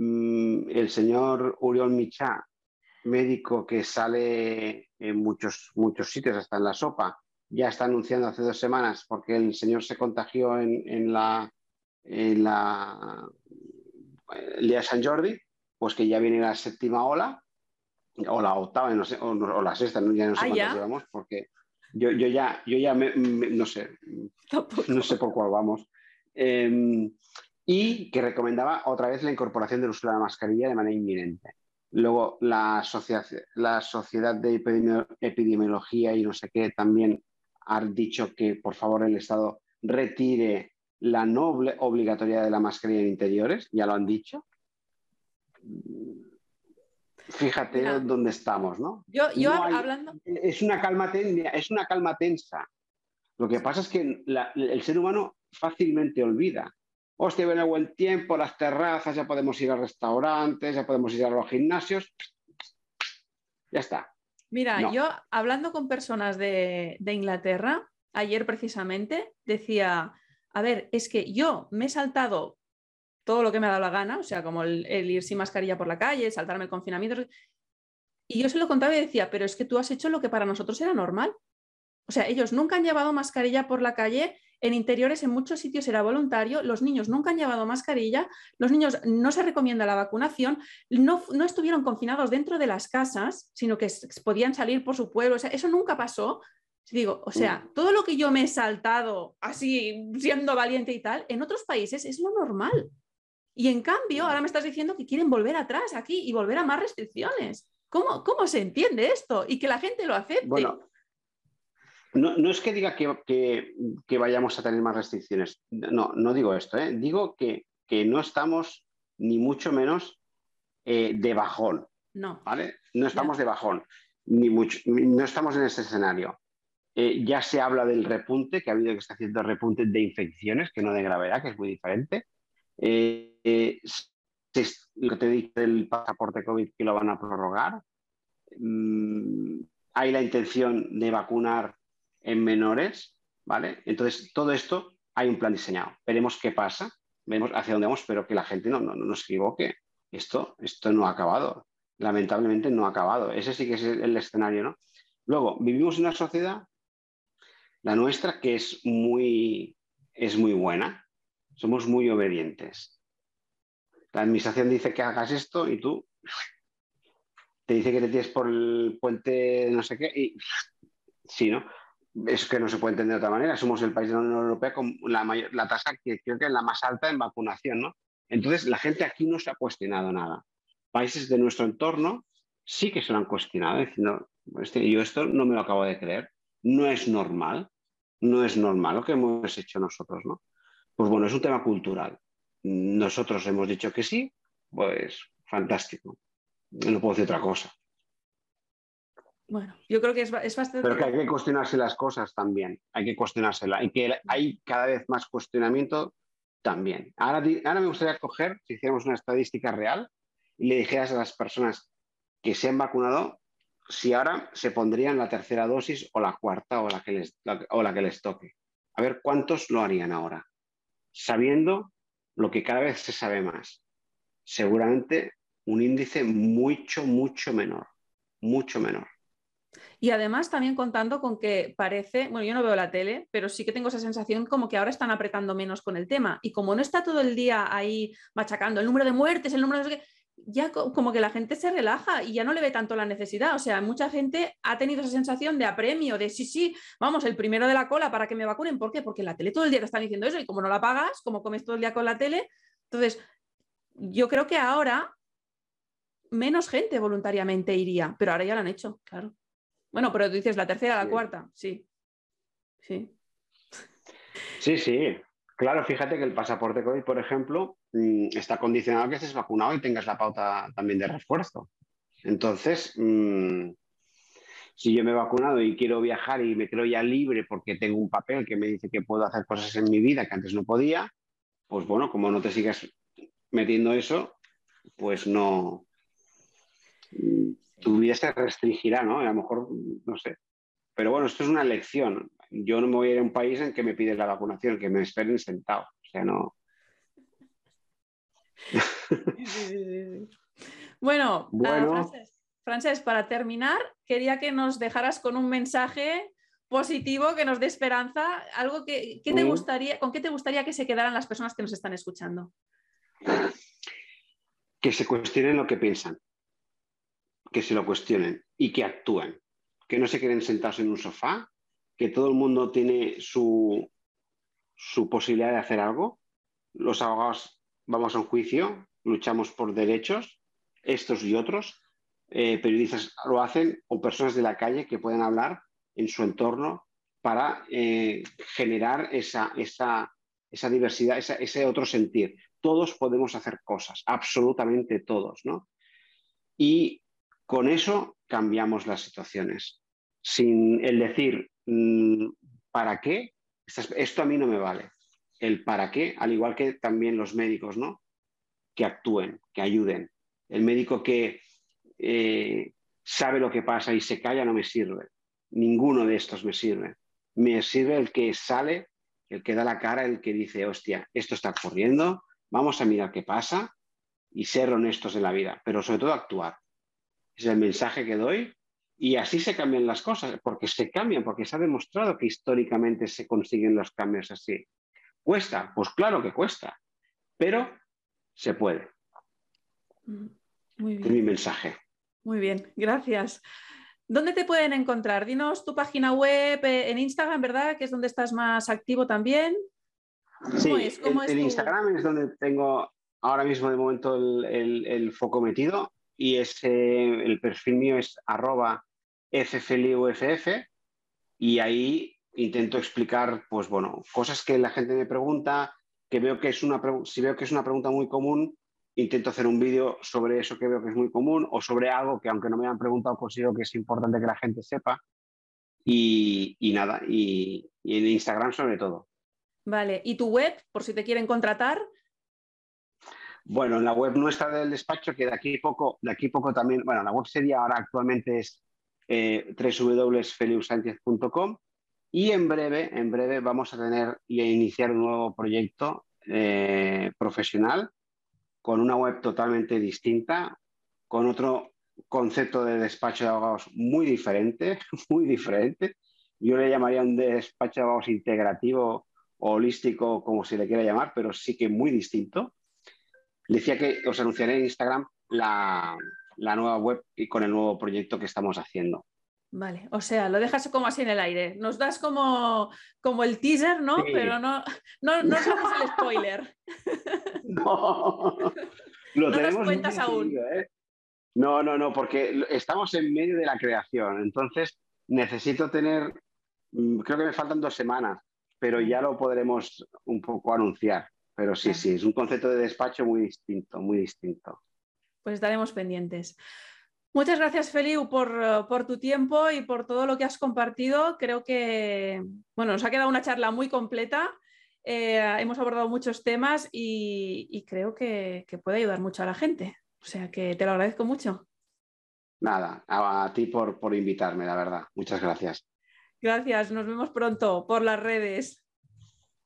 B: el señor Uriol Michá, médico que sale en muchos, muchos sitios, hasta en la sopa, ya está anunciando hace dos semanas porque el señor se contagió en, la, en la el día de San Jordi, pues que ya viene la séptima ola, o la octava, no sé, o, la sexta, ya no sé ah, cuántas llevamos, porque yo, yo ya, yo ya no sé, no sé por cuál vamos. Em, y que recomendaba otra vez la incorporación del uso de la mascarilla de manera inminente. Luego, la, la Sociedad de Epidemiología y no sé qué también ha dicho que por favor el Estado retire la noble obligatoriedad de la mascarilla en interiores, ya lo han dicho. Fíjate dónde estamos, ¿no?
A: Yo, yo hablando.
B: Es una, calma es una calma tensa. Lo que pasa es que el ser humano fácilmente olvida hostia, viene buen tiempo, las terrazas, ya podemos ir a restaurantes, ya podemos ir a los gimnasios. Ya está.
A: Mira, yo hablando con personas de, Inglaterra, ayer precisamente, decía, a ver, es que yo me he saltado todo lo que me ha dado la gana, o sea, como el, ir sin mascarilla por la calle, saltarme el confinamiento. Y yo se lo contaba y decía, pero es que tú has hecho lo que para nosotros era normal. O sea, ellos nunca han llevado mascarilla por la calle, en interiores en muchos sitios era voluntario, los niños nunca han llevado mascarilla, los niños no se recomienda la vacunación, no, no estuvieron confinados dentro de las casas, sino que podían salir por su pueblo, o sea, eso nunca pasó. Digo, o sea, mm. todo lo que yo me he saltado así, siendo valiente y tal, en otros países es lo normal. Y en cambio, ahora me estás diciendo que quieren volver atrás aquí y volver a más restricciones. ¿Cómo, cómo se entiende esto? Y que la gente lo acepte.
B: Bueno, no, es que diga que, vayamos a tener más restricciones. No, no digo esto. ¿eh? Digo que, no estamos ni mucho menos eh, de bajón.
A: No.
B: ¿vale? No estamos de bajón. Ni mucho, no estamos en ese escenario. Eh, ya se habla del repunte, que ha habido que está haciendo repunte de infecciones, que no de gravedad, que es muy diferente. lo que te dice el pasaporte COVID que lo van a prorrogar. Mm, hay la intención de vacunar en menores, ¿vale? Entonces, todo esto hay un plan diseñado. Veremos qué pasa, vemos hacia dónde vamos, pero que la gente no, no, no nos equivoque. Esto, esto no ha acabado. Lamentablemente no ha acabado. Ese sí que es el, escenario, ¿no? Luego, vivimos en una sociedad, la nuestra, que es muy, es muy buena. Somos muy obedientes. La administración dice que hagas esto y tú te dice que te tienes por el puente no sé qué y sí, ¿no? Es que no se puede entender de otra manera. Somos el país de la Unión Europea con la, mayor, la tasa que creo que es la más alta en vacunación, ¿no? Entonces, la gente aquí no se ha cuestionado nada. Países de nuestro entorno sí que se lo han cuestionado, diciendo, este, yo esto no me lo acabo de creer, no es normal, no es normal lo que hemos hecho nosotros, ¿no? Pues bueno, es un tema cultural. Nosotros hemos dicho que sí, pues fantástico. No puedo decir otra cosa.
A: Bueno, yo creo que es, bastante...
B: Pero que hay que cuestionarse las cosas también, hay que cuestionársela. Y que hay cada vez más cuestionamiento también. Ahora, ahora me gustaría coger, si hiciéramos una estadística real, y le dijeras a las personas que se han vacunado si ahora se pondrían la tercera dosis o la cuarta o la que les, o la que les toque. A ver cuántos lo harían ahora, sabiendo lo que cada vez se sabe más. Seguramente un índice mucho, mucho menor, mucho menor.
A: Y además también contando con que parece, bueno, yo no veo la tele, pero sí que tengo esa sensación como que ahora están apretando menos con el tema. Y como no está todo el día ahí machacando el número de muertes, el número de... Ya como que la gente se relaja y ya no le ve tanto la necesidad. O sea, mucha gente ha tenido esa sensación de apremio, de sí, sí, vamos, el primero de la cola para que me vacunen. ¿Por qué? Porque la tele todo el día te están diciendo eso y como no la pagas, como comes todo el día con la tele. Entonces, yo creo que ahora menos gente voluntariamente iría, pero ahora ya lo han hecho, claro. Bueno, pero tú dices la tercera, la cuarta, sí. Sí.
B: Sí, sí. Claro, fíjate que el pasaporte COVID, por ejemplo, mm, está condicionado a que estés vacunado y tengas la pauta también de refuerzo. Entonces, mm, si yo me he vacunado y quiero viajar y me creo ya libre porque tengo un papel que me dice que puedo hacer cosas en mi vida que antes no podía, pues bueno, como no te sigas metiendo eso, pues no, tu vida se restringirá, ¿no? A lo mejor, no sé. Pero bueno, esto es una elección. Yo no me voy a ir a un país en que me piden la vacunación, que me esperen sentado. O sea, no.
A: bueno, bueno. Francés, para terminar, quería que nos dejaras con un mensaje positivo que nos dé esperanza, algo que, te gustaría, con qué te gustaría que se quedaran las personas que nos están escuchando.
B: Que se cuestionen lo que piensan que se lo cuestionen y que actúen, que no se queden sentados en un sofá, que todo el mundo tiene su, su posibilidad de hacer algo. Los abogados vamos a un juicio, luchamos por derechos, estos y otros. Eh, periodistas lo hacen o personas de la calle que pueden hablar en su entorno para eh, generar esa, esa, esa diversidad, ese otro sentir. Todos podemos hacer cosas, absolutamente todos, ¿no? Y con eso cambiamos las situaciones. Sin el decir, mm, ¿para qué? Esto a mí no me vale. el para qué, al igual que también los médicos, ¿no? Que actúen, que ayuden. El médico que eh, sabe lo que pasa y se calla no me sirve. Ninguno de estos me sirve. Me sirve el que sale, el que da la cara, el que dice, hostia, esto está ocurriendo, vamos a mirar qué pasa y ser honestos en la vida, pero sobre todo actuar. Es el mensaje que doy y así se cambian las cosas, porque se cambian, porque se ha demostrado que históricamente se consiguen los cambios así. ¿Cuesta? Pues claro que cuesta, pero se puede.
A: Mm, muy bien.
B: Es mi mensaje.
A: Muy bien, gracias. ¿Dónde te pueden encontrar? Dinos tu página web eh, en Instagram, ¿verdad? Que es donde estás más activo también.
B: sí, en, Instagram es donde tengo ahora mismo de momento el, foco metido y ese, el perfil mío es arroba y ahí intento explicar, pues bueno, cosas que la gente me pregunta, que veo que es una si veo que es una pregunta muy común, intento hacer un vídeo sobre eso que veo que es muy común o sobre algo que aunque no me hayan preguntado considero que es importante que la gente sepa y, nada, y, y, en Instagram sobre todo.
A: Vale, ¿y tu web, por si te quieren contratar?
B: Bueno, en la web nuestra del despacho, que de aquí poco, de aquí poco también, bueno, la web sería ahora actualmente es eh, y en breve, en breve vamos a tener y a iniciar un nuevo proyecto eh, profesional con una web totalmente distinta, con otro concepto de despacho de abogados muy diferente, muy diferente. Yo le llamaría un despacho de abogados integrativo holístico, como se le quiera llamar, pero sí que muy distinto. Decía que os anunciaré en Instagram la, la nueva web y con el nuevo proyecto que estamos haciendo.
A: Vale, o sea, lo dejas como así en el aire. Nos das como, como el teaser, ¿no? Pero no, no, no somos el spoiler.
B: No, lo tenemos cuentas aún. ¿eh? No, no, no, porque estamos en medio de la creación. Entonces, necesito tener, mm, creo que me faltan dos semanas, pero ya lo podremos un poco anunciar. Pero sí, sí, es un concepto de despacho muy distinto, muy distinto.
A: Pues estaremos pendientes. Muchas gracias, Feliu, por, por, tu tiempo y por todo lo que has compartido. Creo que bueno, nos ha quedado una charla muy completa. Eh, hemos abordado muchos temas y, creo que, puede ayudar mucho a la gente. O sea que te lo agradezco mucho.
B: Nada, a, ti por, por, invitarme, la verdad. Muchas gracias.
A: Gracias, nos vemos pronto por las redes.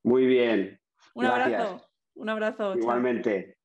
B: Muy bien.
A: Un abrazo. Un abrazo.
B: Igualmente.